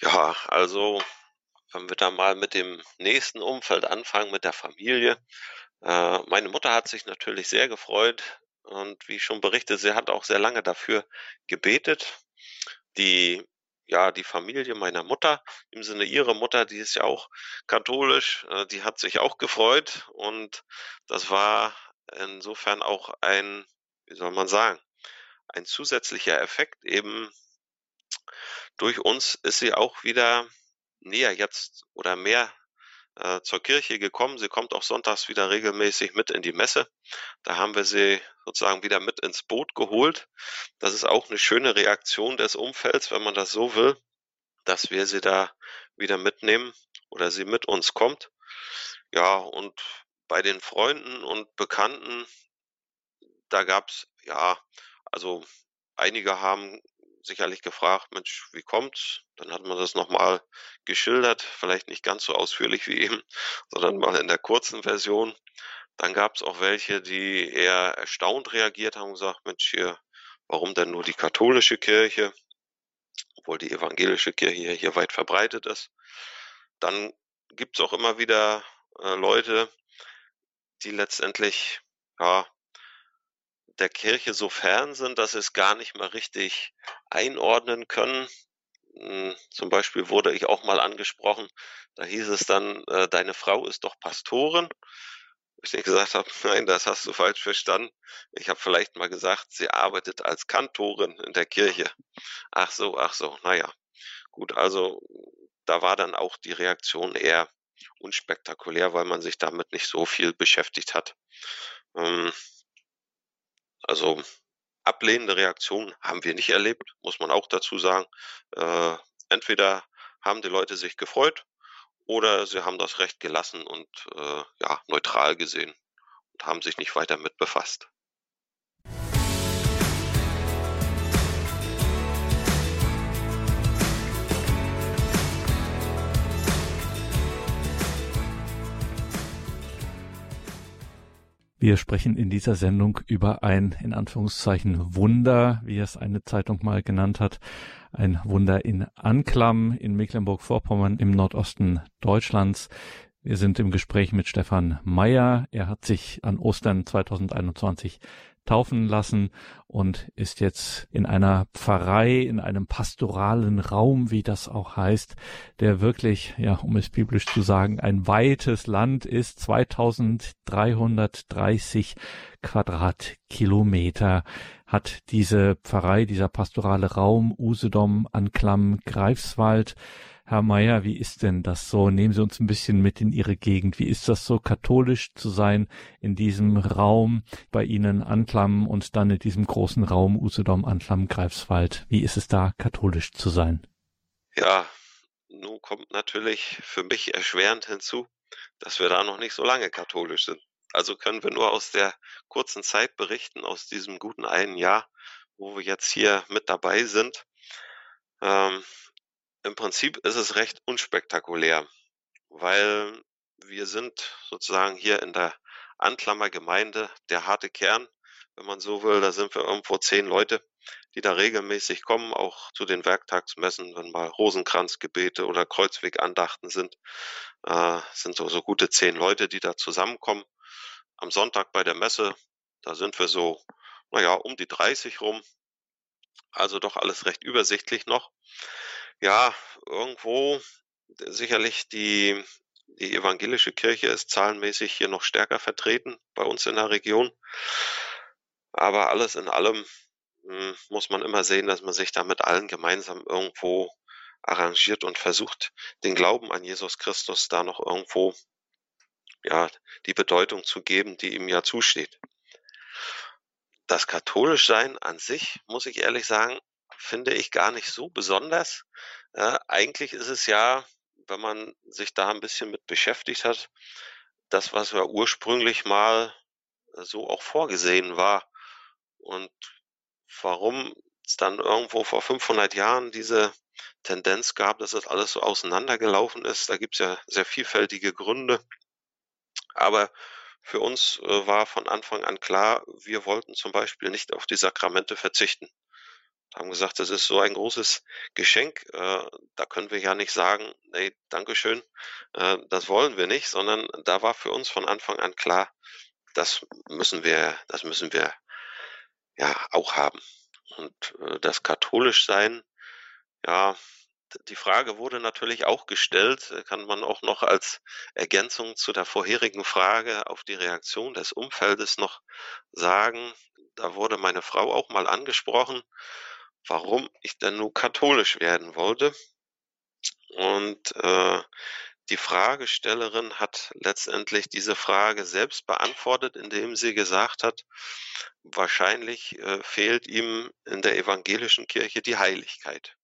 Ja, also wenn wir da mal mit dem nächsten Umfeld anfangen, mit der Familie, äh, meine Mutter hat sich natürlich sehr gefreut, Und wie schon berichtet, sie hat auch sehr lange dafür gebetet. Die ja, die Familie meiner Mutter, im Sinne ihrer Mutter, die ist ja auch katholisch, äh, die hat sich auch gefreut und das war insofern auch ein, wie soll man sagen, ein zusätzlicher Effekt eben durch uns ist sie auch wieder näher jetzt oder mehr äh, zur Kirche gekommen. Sie kommt auch sonntags wieder regelmäßig mit in die Messe. Da haben wir sie sozusagen wieder mit ins Boot geholt. Das ist auch eine schöne Reaktion des Umfelds, wenn man das so will, dass wir sie da wieder mitnehmen oder sie mit uns kommt. Ja, und bei den Freunden und Bekannten, da gab's ja, also einige haben sicherlich gefragt, Mensch, wie kommt's? Dann hat man das nochmal geschildert, vielleicht nicht ganz so ausführlich wie eben, sondern mal in der kurzen Version. Dann gab es auch welche, die eher erstaunt reagiert haben und gesagt, Mensch, hier, warum denn nur die katholische Kirche? Obwohl die evangelische Kirche hier weit verbreitet ist. Dann gibt es auch immer wieder äh, Leute, die letztendlich ja, der Kirche so fern sind, dass sie es gar nicht mehr richtig einordnen können. Hm, zum Beispiel wurde ich auch mal angesprochen, da hieß es dann, äh, deine Frau ist doch Pastorin. Ich nicht gesagt habe, nein, das hast du falsch verstanden. Ich habe vielleicht mal gesagt, sie arbeitet als Kantorin in der Kirche. Ach so, ach so, naja. Gut, also da war dann auch die Reaktion eher unspektakulär, weil man sich damit nicht so viel beschäftigt hat. Ähm, also ablehnende Reaktionen haben wir nicht erlebt, muss man auch dazu sagen. Äh, entweder haben die Leute sich gefreut oder sie haben das Recht gelassen und äh, ja, neutral gesehen und haben sich nicht weiter mit befasst. Wir sprechen in dieser Sendung über ein, in Anführungszeichen, Wunder, wie es eine Zeitung mal genannt hat. Ein Wunder in Anklam in Mecklenburg-Vorpommern im Nordosten Deutschlands. Wir sind im Gespräch mit Stefan Meyer. Er hat sich an Ostern 2021 taufen lassen und ist jetzt in einer Pfarrei, in einem pastoralen Raum, wie das auch heißt, der wirklich, ja, um es biblisch zu sagen, ein weites Land ist, 2330 Quadratkilometer hat diese Pfarrei, dieser pastorale Raum, Usedom, Anklam, Greifswald. Herr Meier, wie ist denn das so? Nehmen Sie uns ein bisschen mit in Ihre Gegend. Wie ist das so, katholisch zu sein in diesem Raum bei Ihnen Anklam und dann in diesem großen Raum Usedom, Anklam, Greifswald? Wie ist es da, katholisch zu sein? Ja, nun kommt natürlich für mich erschwerend hinzu, dass wir da noch nicht so lange katholisch sind. Also können wir nur aus der kurzen Zeit berichten, aus diesem guten einen Jahr, wo wir jetzt hier mit dabei sind. Ähm, im Prinzip ist es recht unspektakulär, weil wir sind sozusagen hier in der Anklammergemeinde der harte Kern, wenn man so will. Da sind wir irgendwo zehn Leute, die da regelmäßig kommen, auch zu den Werktagsmessen, wenn mal Rosenkranzgebete oder Kreuzwegandachten sind, äh, sind so, so gute zehn Leute, die da zusammenkommen. Am Sonntag bei der Messe, da sind wir so, naja, um die 30 rum. Also doch alles recht übersichtlich noch ja, irgendwo sicherlich die, die evangelische Kirche ist zahlenmäßig hier noch stärker vertreten bei uns in der Region. Aber alles in allem hm, muss man immer sehen, dass man sich da mit allen gemeinsam irgendwo arrangiert und versucht, den Glauben an Jesus Christus da noch irgendwo ja, die Bedeutung zu geben, die ihm ja zusteht. Das Katholischsein an sich, muss ich ehrlich sagen, finde ich gar nicht so besonders. Äh, eigentlich ist es ja, wenn man sich da ein bisschen mit beschäftigt hat, das, was ja ursprünglich mal so auch vorgesehen war. Und warum es dann irgendwo vor 500 Jahren diese Tendenz gab, dass das alles so auseinandergelaufen ist, da gibt es ja sehr vielfältige Gründe. Aber für uns äh, war von Anfang an klar, wir wollten zum Beispiel nicht auf die Sakramente verzichten haben gesagt, das ist so ein großes Geschenk, äh, da können wir ja nicht sagen, nee, Dankeschön, äh, das wollen wir nicht, sondern da war für uns von Anfang an klar, das müssen wir, das müssen wir ja auch haben. Und äh, das katholisch sein, ja, die Frage wurde natürlich auch gestellt, äh, kann man auch noch als Ergänzung zu der vorherigen Frage auf die Reaktion des Umfeldes noch sagen. Da wurde meine Frau auch mal angesprochen, warum ich denn nur katholisch werden wollte. Und äh, die Fragestellerin hat letztendlich diese Frage selbst beantwortet, indem sie gesagt hat, wahrscheinlich äh, fehlt ihm in der evangelischen Kirche die Heiligkeit.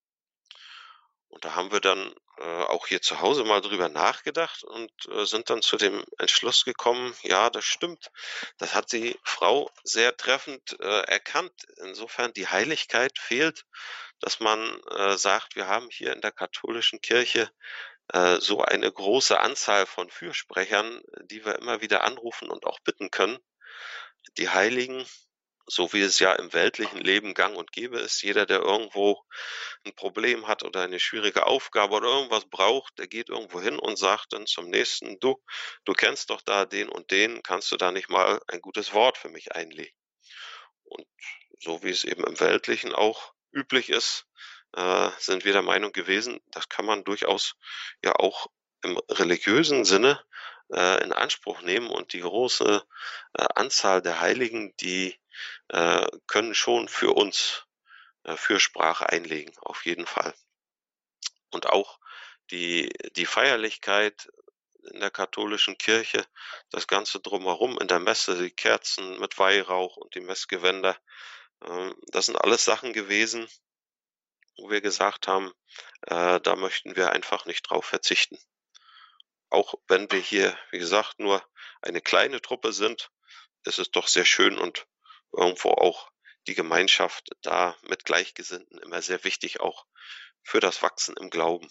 Und da haben wir dann äh, auch hier zu Hause mal drüber nachgedacht und äh, sind dann zu dem Entschluss gekommen, ja, das stimmt. Das hat die Frau sehr treffend äh, erkannt. Insofern die Heiligkeit fehlt, dass man äh, sagt, wir haben hier in der katholischen Kirche äh, so eine große Anzahl von Fürsprechern, die wir immer wieder anrufen und auch bitten können. Die Heiligen, so wie es ja im weltlichen Leben gang und gäbe ist, jeder, der irgendwo ein Problem hat oder eine schwierige Aufgabe oder irgendwas braucht, der geht irgendwo hin und sagt dann zum nächsten, du, du kennst doch da den und den, kannst du da nicht mal ein gutes Wort für mich einlegen? Und so wie es eben im Weltlichen auch üblich ist, äh, sind wir der Meinung gewesen, das kann man durchaus ja auch im religiösen Sinne äh, in Anspruch nehmen und die große äh, Anzahl der Heiligen, die äh, können schon für uns äh, Fürsprache einlegen, auf jeden Fall. Und auch die, die Feierlichkeit in der katholischen Kirche, das Ganze drumherum in der Messe, die Kerzen mit Weihrauch und die Messgewänder, äh, das sind alles Sachen gewesen, wo wir gesagt haben, äh, da möchten wir einfach nicht drauf verzichten. Auch wenn wir hier, wie gesagt, nur eine kleine Truppe sind, ist es doch sehr schön und irgendwo auch die Gemeinschaft da mit Gleichgesinnten immer sehr wichtig, auch für das Wachsen im Glauben.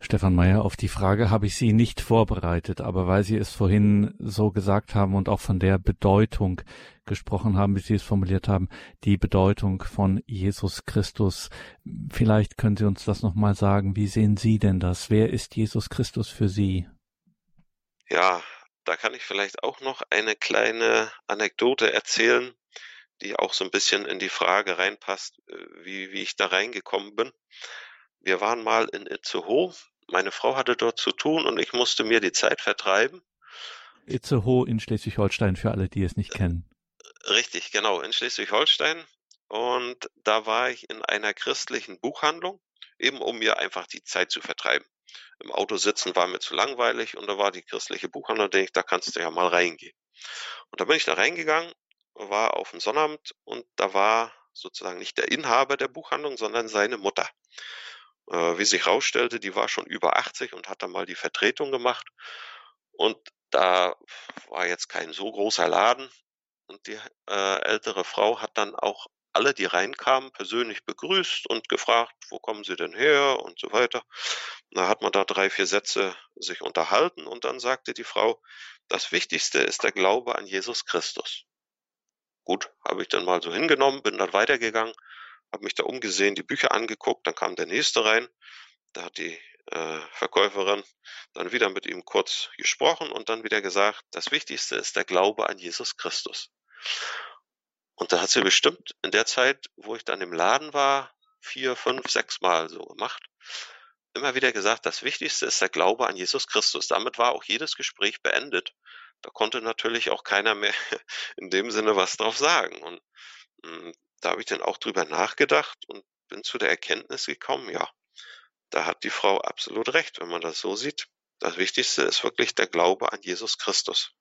Stefan Meyer, auf die Frage habe ich Sie nicht vorbereitet, aber weil Sie es vorhin so gesagt haben und auch von der Bedeutung gesprochen haben, wie Sie es formuliert haben, die Bedeutung von Jesus Christus. Vielleicht können Sie uns das nochmal sagen. Wie sehen Sie denn das? Wer ist Jesus Christus für Sie? Ja, da kann ich vielleicht auch noch eine kleine Anekdote erzählen, die auch so ein bisschen in die Frage reinpasst, äh, wie, wie ich da reingekommen bin. Wir waren mal in Itzehoe. Meine Frau hatte dort zu tun und ich musste mir die Zeit vertreiben. Itzehoe in Schleswig-Holstein für alle, die es nicht kennen. Richtig, genau, in Schleswig-Holstein. Und da war ich in einer christlichen Buchhandlung, eben um mir einfach die Zeit zu vertreiben. Im Auto sitzen war mir zu langweilig und da war die christliche Buchhandlung, denke ich, da kannst du ja mal reingehen. Und da bin ich da reingegangen, war auf dem Sonnabend und da war sozusagen nicht der Inhaber der Buchhandlung, sondern seine Mutter. Äh, wie sich herausstellte, die war schon über 80 und hat dann mal die Vertretung gemacht. Und da war jetzt kein so großer Laden. Und die äh, ältere Frau hat dann auch alle, die reinkamen, persönlich begrüßt und gefragt, wo kommen sie denn her und so weiter. Da hat man da drei, vier Sätze sich unterhalten und dann sagte die Frau, das Wichtigste ist der Glaube an Jesus Christus. Gut, habe ich dann mal so hingenommen, bin dann weitergegangen, habe mich da umgesehen, die Bücher angeguckt, dann kam der nächste rein. Da hat die äh, Verkäuferin dann wieder mit ihm kurz gesprochen und dann wieder gesagt, das Wichtigste ist der Glaube an Jesus Christus. Und da hat sie bestimmt in der Zeit, wo ich dann im Laden war, vier, fünf, sechs Mal so gemacht. Immer wieder gesagt, das Wichtigste ist der Glaube an Jesus Christus. Damit war auch jedes Gespräch beendet. Da konnte natürlich auch keiner mehr in dem Sinne was drauf sagen. Und hm, da habe ich dann auch drüber nachgedacht und bin zu der Erkenntnis gekommen, ja, da hat die Frau absolut recht, wenn man das so sieht. Das Wichtigste ist wirklich der Glaube an Jesus Christus.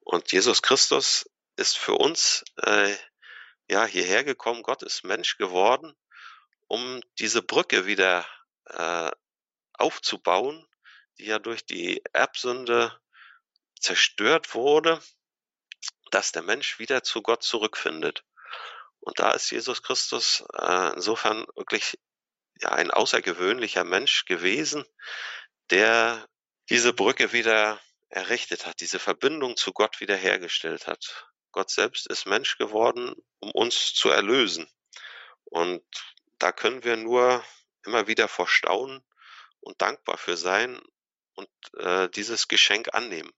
Und Jesus Christus ist für uns äh, ja hierher gekommen. Gott ist Mensch geworden, um diese Brücke wieder äh, aufzubauen, die ja durch die Erbsünde zerstört wurde, dass der Mensch wieder zu Gott zurückfindet. Und da ist Jesus Christus äh, insofern wirklich ja ein außergewöhnlicher Mensch gewesen, der diese Brücke wieder errichtet hat, diese Verbindung zu Gott wiederhergestellt hat. Gott selbst ist Mensch geworden, um uns zu erlösen. Und da können wir nur immer wieder vor Staunen und dankbar für sein und äh, dieses Geschenk annehmen.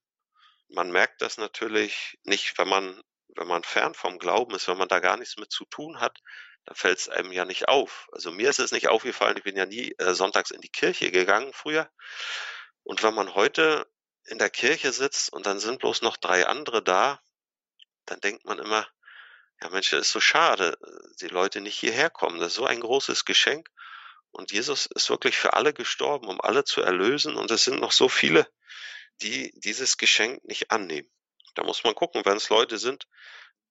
Man merkt das natürlich nicht, wenn man wenn man fern vom Glauben ist, wenn man da gar nichts mit zu tun hat, dann fällt es einem ja nicht auf. Also mir ist es nicht aufgefallen, ich bin ja nie äh, sonntags in die Kirche gegangen früher. Und wenn man heute in der Kirche sitzt und dann sind bloß noch drei andere da, dann denkt man immer, ja Mensch, das ist so schade, die Leute nicht hierher kommen. Das ist so ein großes Geschenk. Und Jesus ist wirklich für alle gestorben, um alle zu erlösen. Und es sind noch so viele, die dieses Geschenk nicht annehmen. Da muss man gucken, wenn es Leute sind,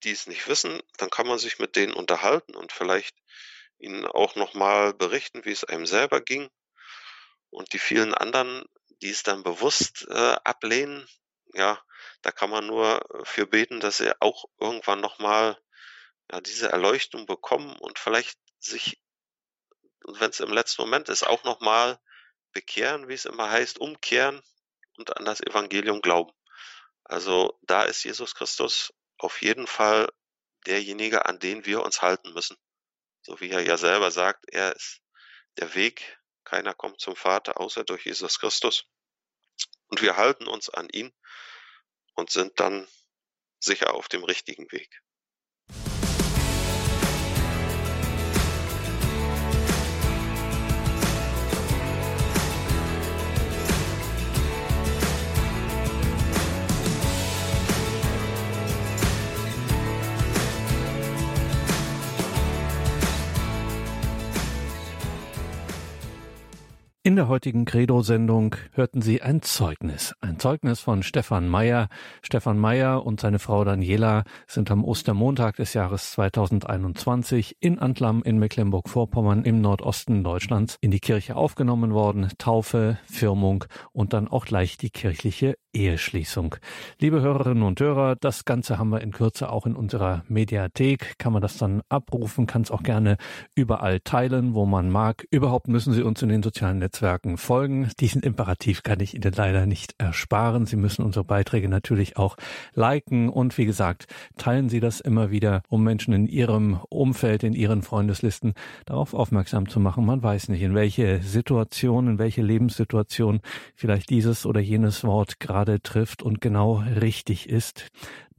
die es nicht wissen, dann kann man sich mit denen unterhalten und vielleicht ihnen auch nochmal berichten, wie es einem selber ging. Und die vielen anderen, die es dann bewusst äh, ablehnen, ja, da kann man nur für beten, dass sie auch irgendwann nochmal ja, diese Erleuchtung bekommen und vielleicht sich, wenn es im letzten Moment ist, auch nochmal bekehren, wie es immer heißt, umkehren und an das Evangelium glauben. Also da ist Jesus Christus auf jeden Fall derjenige, an den wir uns halten müssen. So wie er ja selber sagt, er ist der Weg, keiner kommt zum Vater außer durch Jesus Christus. Und wir halten uns an ihn und sind dann sicher auf dem richtigen Weg. In der heutigen Credo-Sendung hörten Sie ein Zeugnis. Ein Zeugnis von Stefan Meyer. Stefan Meyer und seine Frau Daniela sind am Ostermontag des Jahres 2021 in Antlam in Mecklenburg-Vorpommern im Nordosten Deutschlands in die Kirche aufgenommen worden. Taufe, Firmung und dann auch gleich die kirchliche Eheschließung. Liebe Hörerinnen und Hörer, das Ganze haben wir in Kürze auch in unserer Mediathek. Kann man das dann abrufen, kann es auch gerne überall teilen, wo man mag. Überhaupt müssen Sie uns in den sozialen Netzwerken folgen. Diesen Imperativ kann ich Ihnen leider nicht ersparen. Sie müssen unsere Beiträge natürlich auch liken und wie gesagt, teilen Sie das immer wieder, um Menschen in Ihrem Umfeld, in Ihren Freundeslisten darauf aufmerksam zu machen. Man weiß nicht, in welche Situation, in welche Lebenssituation vielleicht dieses oder jenes Wort gerade trifft und genau richtig ist.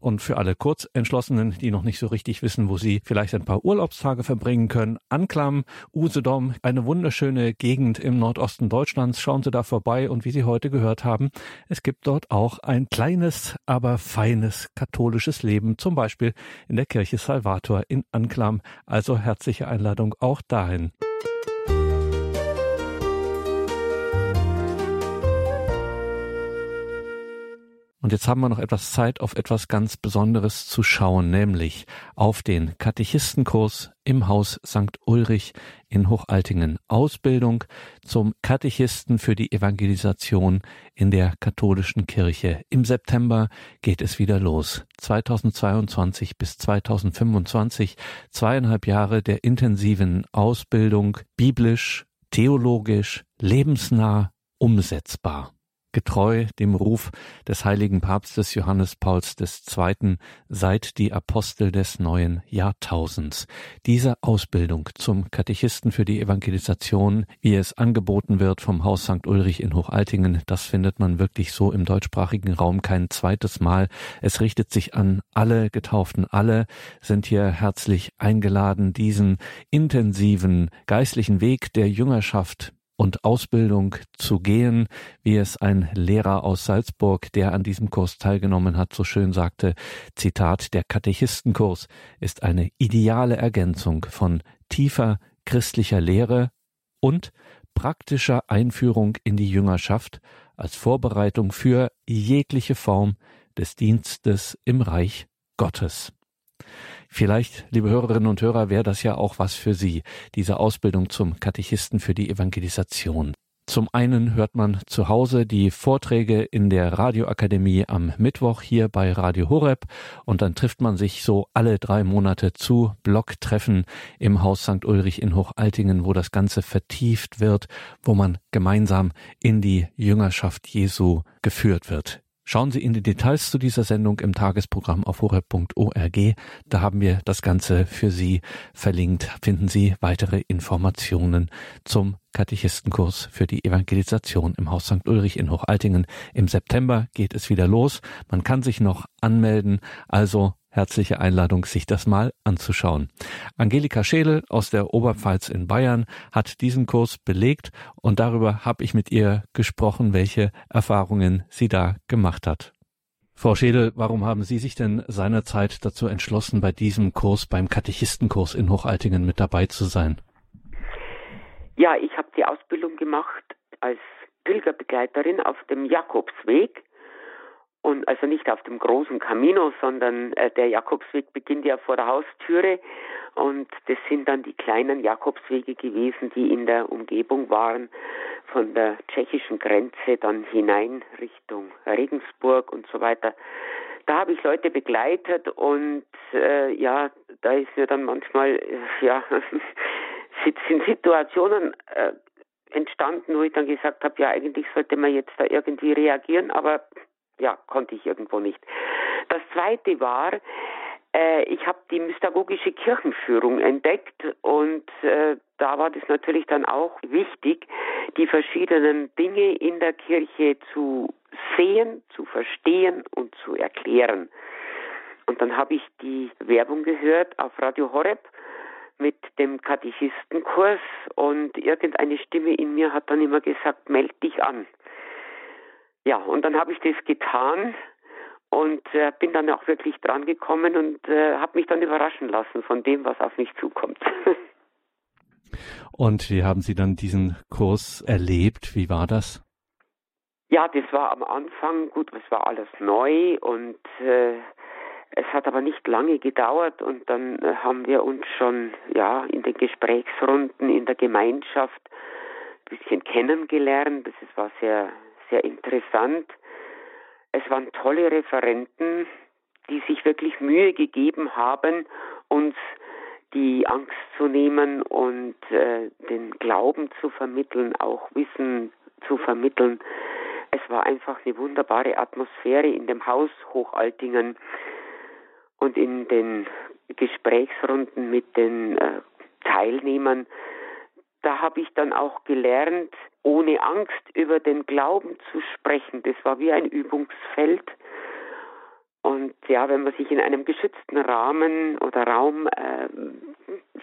Und für alle Kurzentschlossenen, die noch nicht so richtig wissen, wo sie vielleicht ein paar Urlaubstage verbringen können, Anklam, Usedom, eine wunderschöne Gegend im Nordosten Deutschlands. Schauen Sie da vorbei und wie Sie heute gehört haben, es gibt dort auch ein kleines, aber feines katholisches Leben, zum Beispiel in der Kirche Salvator in Anklam. Also herzliche Einladung auch dahin. Und jetzt haben wir noch etwas Zeit, auf etwas ganz Besonderes zu schauen, nämlich auf den Katechistenkurs im Haus St. Ulrich in Hochaltingen. Ausbildung zum Katechisten für die Evangelisation in der katholischen Kirche. Im September geht es wieder los. 2022 bis 2025 zweieinhalb Jahre der intensiven Ausbildung, biblisch, theologisch, lebensnah, umsetzbar getreu dem Ruf des heiligen Papstes Johannes Pauls II. seid die Apostel des neuen Jahrtausends. Diese Ausbildung zum Katechisten für die Evangelisation, wie es angeboten wird vom Haus St. Ulrich in Hochaltingen, das findet man wirklich so im deutschsprachigen Raum kein zweites Mal. Es richtet sich an alle Getauften. Alle sind hier herzlich eingeladen, diesen intensiven geistlichen Weg der Jüngerschaft und Ausbildung zu gehen, wie es ein Lehrer aus Salzburg, der an diesem Kurs teilgenommen hat, so schön sagte, Zitat, der Katechistenkurs ist eine ideale Ergänzung von tiefer christlicher Lehre und praktischer Einführung in die Jüngerschaft als Vorbereitung für jegliche Form des Dienstes im Reich Gottes. Vielleicht, liebe Hörerinnen und Hörer, wäre das ja auch was für Sie, diese Ausbildung zum Katechisten für die Evangelisation. Zum einen hört man zu Hause die Vorträge in der Radioakademie am Mittwoch hier bei Radio Horeb und dann trifft man sich so alle drei Monate zu Blocktreffen im Haus St. Ulrich in Hochaltingen, wo das Ganze vertieft wird, wo man gemeinsam in die Jüngerschaft Jesu geführt wird. Schauen Sie in die Details zu dieser Sendung im Tagesprogramm auf horeb.org. Da haben wir das Ganze für Sie verlinkt. Finden Sie weitere Informationen zum Katechistenkurs für die Evangelisation im Haus St. Ulrich in Hochaltingen. Im September geht es wieder los. Man kann sich noch anmelden. Also Herzliche Einladung, sich das mal anzuschauen. Angelika Schädel aus der Oberpfalz in Bayern hat diesen Kurs belegt und darüber habe ich mit ihr gesprochen, welche Erfahrungen sie da gemacht hat. Frau Schädel, warum haben Sie sich denn seinerzeit dazu entschlossen, bei diesem Kurs, beim Katechistenkurs in Hochaltingen mit dabei zu sein? Ja, ich habe die Ausbildung gemacht als Pilgerbegleiterin auf dem Jakobsweg. Und also nicht auf dem großen Camino, sondern äh, der Jakobsweg beginnt ja vor der Haustüre. Und das sind dann die kleinen Jakobswege gewesen, die in der Umgebung waren, von der tschechischen Grenze dann hinein Richtung Regensburg und so weiter. Da habe ich Leute begleitet und äh, ja, da ist mir dann manchmal äh, ja sind Situationen äh, entstanden, wo ich dann gesagt habe, ja, eigentlich sollte man jetzt da irgendwie reagieren, aber ja, konnte ich irgendwo nicht. Das zweite war, äh, ich habe die mystagogische Kirchenführung entdeckt und äh, da war das natürlich dann auch wichtig, die verschiedenen Dinge in der Kirche zu sehen, zu verstehen und zu erklären. Und dann habe ich die Werbung gehört auf Radio Horeb mit dem Katechistenkurs und irgendeine Stimme in mir hat dann immer gesagt, meld dich an. Ja, und dann habe ich das getan und äh, bin dann auch wirklich dran gekommen und äh, habe mich dann überraschen lassen von dem, was auf mich zukommt. und wie haben Sie dann diesen Kurs erlebt? Wie war das? Ja, das war am Anfang gut, es war alles neu und äh, es hat aber nicht lange gedauert und dann haben wir uns schon ja in den Gesprächsrunden in der Gemeinschaft ein bisschen kennengelernt. Das war sehr sehr interessant. Es waren tolle Referenten, die sich wirklich Mühe gegeben haben, uns die Angst zu nehmen und äh, den Glauben zu vermitteln, auch Wissen zu vermitteln. Es war einfach eine wunderbare Atmosphäre in dem Haus Hochaltingen und in den Gesprächsrunden mit den äh, Teilnehmern, da habe ich dann auch gelernt, ohne Angst über den Glauben zu sprechen. Das war wie ein Übungsfeld. Und ja, wenn man sich in einem geschützten Rahmen oder Raum äh,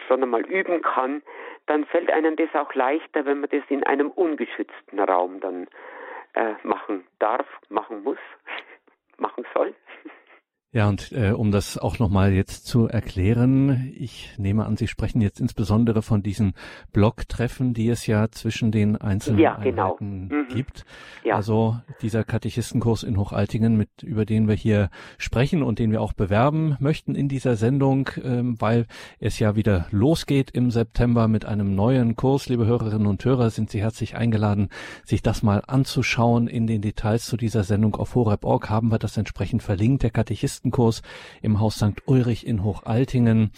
schon einmal üben kann, dann fällt einem das auch leichter, wenn man das in einem ungeschützten Raum dann äh, machen darf, machen muss, machen soll. Ja, und äh, um das auch nochmal jetzt zu erklären, ich nehme an, Sie sprechen jetzt insbesondere von diesen Blocktreffen, die es ja zwischen den einzelnen ja, genau. Mhm. gibt. Ja. Also dieser Katechistenkurs in Hochaltingen, mit über den wir hier sprechen und den wir auch bewerben möchten in dieser Sendung, ähm, weil es ja wieder losgeht im September mit einem neuen Kurs. Liebe Hörerinnen und Hörer, sind Sie herzlich eingeladen, sich das mal anzuschauen. In den Details zu dieser Sendung auf horeb.org haben wir das entsprechend verlinkt. Der Katechisten Katechistenkurs im Haus St. Ulrich in Hochaltingen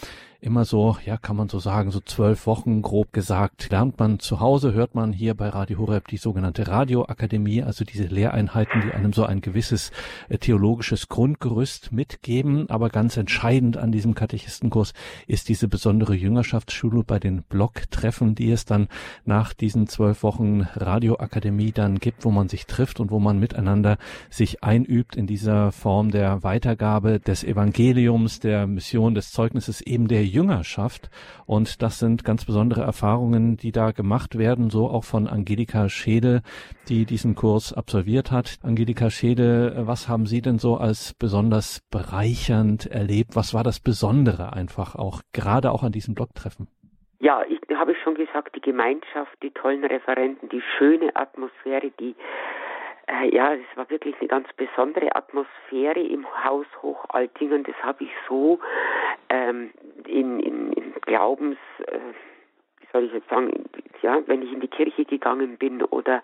immer so, ja, kann man so sagen, so zwölf Wochen grob gesagt, lernt man zu Hause, hört man hier bei Radio Horeb die sogenannte Radioakademie, also diese Lehreinheiten, die einem so ein gewisses äh, theologisches Grundgerüst mitgeben. Aber ganz entscheidend an diesem Katechistenkurs ist diese besondere Jüngerschaftsschule bei den Blocktreffen, die es dann nach diesen zwölf Wochen Radioakademie dann gibt, wo man sich trifft und wo man miteinander sich einübt in dieser Form der Weitergabe des Evangeliums, der Mission, des Zeugnisses eben der Jüngerschaft. Und das sind ganz besondere Erfahrungen, die da gemacht werden, so auch von Angelika Schede, die diesen Kurs absolviert hat. Angelika Schede, was haben Sie denn so als besonders bereichernd erlebt? Was war das Besondere einfach auch, gerade auch an diesem Blogtreffen? Ja, ich habe schon gesagt, die Gemeinschaft, die tollen Referenten, die schöne Atmosphäre, die äh, ja, es war wirklich eine ganz besondere Atmosphäre im Haus Hochaltingen. Das habe ich so ähm, in, in, in Glaubens, äh, wie soll ich jetzt sagen, ja, wenn ich in die Kirche gegangen bin oder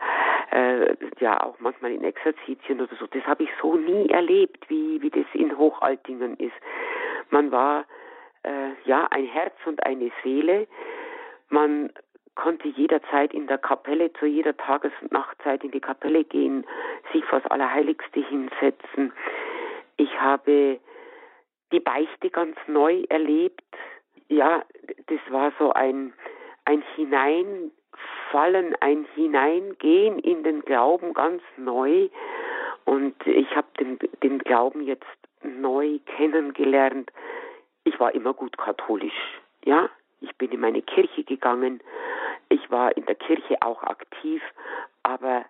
äh, ja auch manchmal in Exerzitien oder so, das habe ich so nie erlebt, wie, wie das in Hochaltingen ist. Man war äh, ja ein Herz und eine Seele. Man konnte jederzeit in der Kapelle zu jeder Tages- und Nachtzeit in die Kapelle gehen, sich vor das Allerheiligste hinsetzen. Ich habe die Beichte ganz neu erlebt. Ja, das war so ein, ein Hineinfallen, ein Hineingehen in den Glauben ganz neu. Und ich habe den, den Glauben jetzt neu kennengelernt. Ich war immer gut katholisch, ja. Ich bin in meine Kirche gegangen. Ich war in der Kirche auch aktiv, aber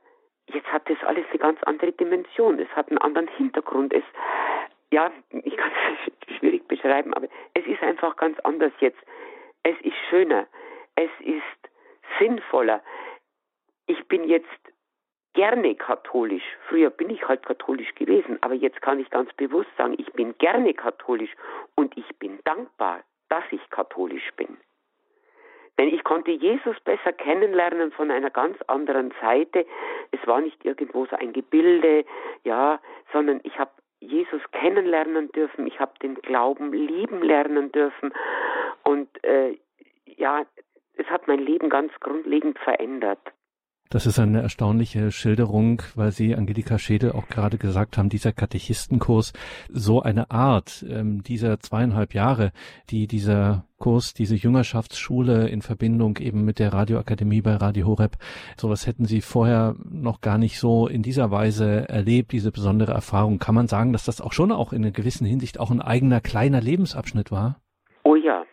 jetzt hat das alles eine ganz andere Dimension. Es hat einen anderen Hintergrund. Es, ja, ich kann es schwierig beschreiben, aber es ist einfach ganz anders jetzt. Es ist schöner. Es ist sinnvoller. Ich bin jetzt gerne katholisch. Früher bin ich halt katholisch gewesen, aber jetzt kann ich ganz bewusst sagen, ich bin gerne katholisch und ich bin dankbar, dass ich katholisch bin. Denn ich konnte Jesus besser kennenlernen von einer ganz anderen Seite. Es war nicht irgendwo so ein Gebilde, ja, sondern ich habe Jesus kennenlernen dürfen, ich habe den Glauben lieben lernen dürfen und äh, ja, es hat mein Leben ganz grundlegend verändert. Das ist eine erstaunliche Schilderung, weil Sie, Angelika Schede, auch gerade gesagt haben, dieser Katechistenkurs, so eine Art ähm, dieser zweieinhalb Jahre, die dieser Kurs, diese Jüngerschaftsschule in Verbindung eben mit der Radioakademie bei Radio Horeb, sowas hätten Sie vorher noch gar nicht so in dieser Weise erlebt, diese besondere Erfahrung. Kann man sagen, dass das auch schon auch in einer gewissen Hinsicht auch ein eigener kleiner Lebensabschnitt war? Oh ja,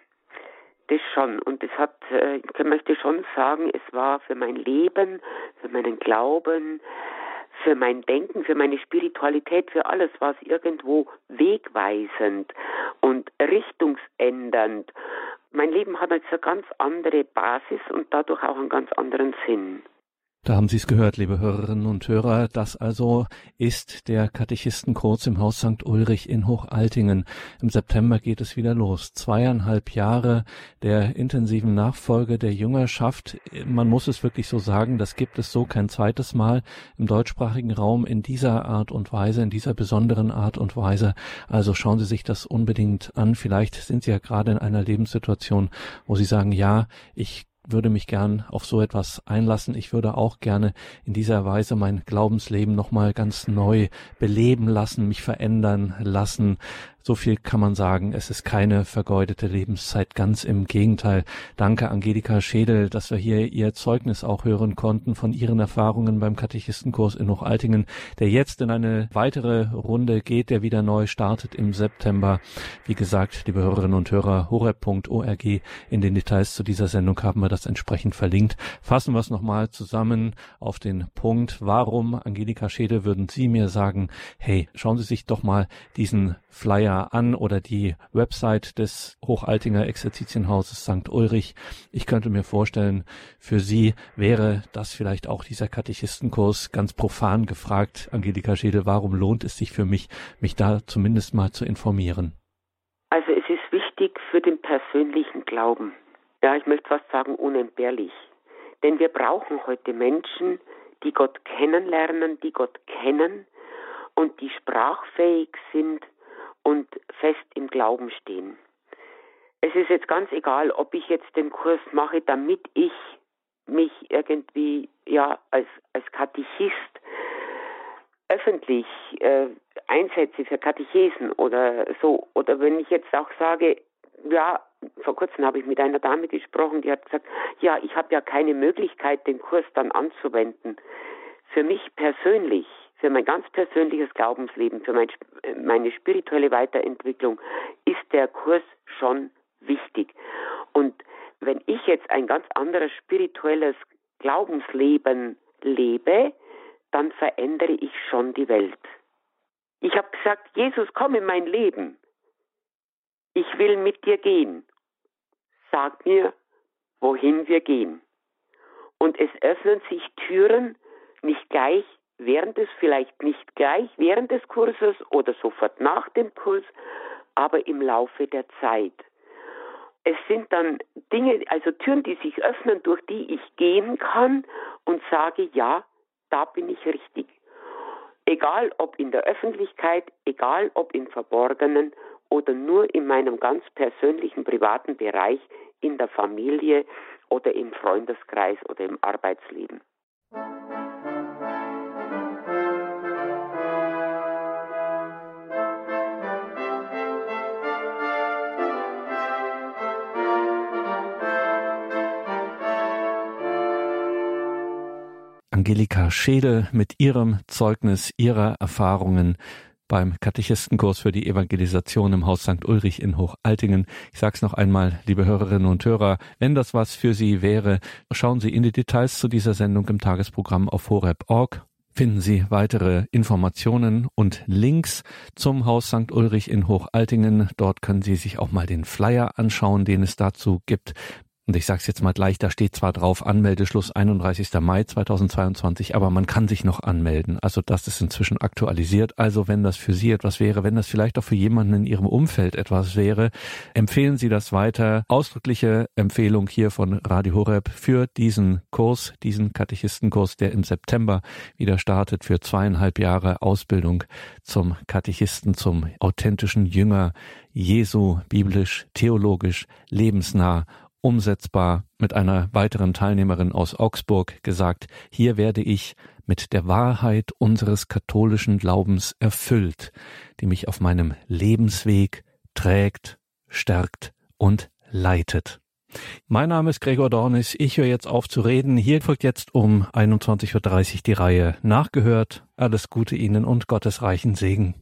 das schon. Und es hat, äh, ich möchte schon sagen, es war für mein Leben, für meinen Glauben, für mein Denken, für meine Spiritualität, für alles war es irgendwo wegweisend und richtungsändernd. Mein Leben hat jetzt eine ganz andere Basis und dadurch auch einen ganz anderen Sinn. Da haben Sie es gehört, liebe Hörerinnen und Hörer. Das also ist der Katechistenkurs im Haus St. Ulrich in Hochaltingen. Im September geht es wieder los. Zweieinhalb Jahre der intensiven Nachfolge der Jüngerschaft. Man muss es wirklich so sagen, das gibt es so kein zweites Mal im deutschsprachigen Raum in dieser Art und Weise, in dieser besonderen Art und Weise. Also schauen Sie sich das unbedingt an. Vielleicht sind Sie ja gerade in einer Lebenssituation, wo Sie sagen, ja, ich würde mich gern auf so etwas einlassen. Ich würde auch gerne in dieser Weise mein Glaubensleben nochmal ganz neu beleben lassen, mich verändern lassen, so viel kann man sagen. Es ist keine vergeudete Lebenszeit. Ganz im Gegenteil. Danke, Angelika Schädel, dass wir hier Ihr Zeugnis auch hören konnten von Ihren Erfahrungen beim Katechistenkurs in Hochaltingen, der jetzt in eine weitere Runde geht, der wieder neu startet im September. Wie gesagt, liebe Hörerinnen und Hörer, horeb.org. In den Details zu dieser Sendung haben wir das entsprechend verlinkt. Fassen wir es nochmal zusammen auf den Punkt. Warum, Angelika Schädel, würden Sie mir sagen, hey, schauen Sie sich doch mal diesen Flyer an oder die Website des Hochaltinger Exerzitienhauses St. Ulrich. Ich könnte mir vorstellen, für Sie wäre das vielleicht auch dieser Katechistenkurs ganz profan gefragt. Angelika Schädel, warum lohnt es sich für mich, mich da zumindest mal zu informieren? Also es ist wichtig für den persönlichen Glauben. Ja, ich möchte fast sagen unentbehrlich. Denn wir brauchen heute Menschen, die Gott kennenlernen, die Gott kennen und die sprachfähig sind, und fest im Glauben stehen. Es ist jetzt ganz egal, ob ich jetzt den Kurs mache, damit ich mich irgendwie ja als als Katechist öffentlich äh, einsetze für Katechesen oder so oder wenn ich jetzt auch sage, ja, vor kurzem habe ich mit einer Dame gesprochen, die hat gesagt, ja, ich habe ja keine Möglichkeit, den Kurs dann anzuwenden. Für mich persönlich für mein ganz persönliches Glaubensleben, für mein, meine spirituelle Weiterentwicklung ist der Kurs schon wichtig. Und wenn ich jetzt ein ganz anderes spirituelles Glaubensleben lebe, dann verändere ich schon die Welt. Ich habe gesagt, Jesus, komm in mein Leben. Ich will mit dir gehen. Sag mir, wohin wir gehen. Und es öffnen sich Türen, nicht gleich während des, vielleicht nicht gleich während des Kurses oder sofort nach dem Kurs, aber im Laufe der Zeit. Es sind dann Dinge, also Türen, die sich öffnen, durch die ich gehen kann und sage, ja, da bin ich richtig. Egal ob in der Öffentlichkeit, egal ob im Verborgenen oder nur in meinem ganz persönlichen privaten Bereich, in der Familie oder im Freundeskreis oder im Arbeitsleben. Angelika Schädel mit ihrem Zeugnis, ihrer Erfahrungen beim Katechistenkurs für die Evangelisation im Haus St. Ulrich in Hochaltingen. Ich sage es noch einmal, liebe Hörerinnen und Hörer, wenn das was für Sie wäre, schauen Sie in die Details zu dieser Sendung im Tagesprogramm auf horeb.org finden Sie weitere Informationen und Links zum Haus St. Ulrich in Hochaltingen. Dort können Sie sich auch mal den Flyer anschauen, den es dazu gibt. Und ich sage es jetzt mal gleich, da steht zwar drauf Anmeldeschluss 31. Mai 2022, aber man kann sich noch anmelden. Also das ist inzwischen aktualisiert. Also wenn das für Sie etwas wäre, wenn das vielleicht auch für jemanden in Ihrem Umfeld etwas wäre, empfehlen Sie das weiter. Ausdrückliche Empfehlung hier von Radio Horeb für diesen Kurs, diesen Katechistenkurs, der im September wieder startet für zweieinhalb Jahre Ausbildung zum Katechisten, zum authentischen Jünger Jesu, biblisch, theologisch, lebensnah umsetzbar mit einer weiteren Teilnehmerin aus Augsburg gesagt, hier werde ich mit der Wahrheit unseres katholischen Glaubens erfüllt, die mich auf meinem Lebensweg trägt, stärkt und leitet. Mein Name ist Gregor Dornis. Ich höre jetzt auf zu reden. Hier folgt jetzt um 21.30 Uhr die Reihe Nachgehört. Alles Gute Ihnen und Gottes reichen Segen.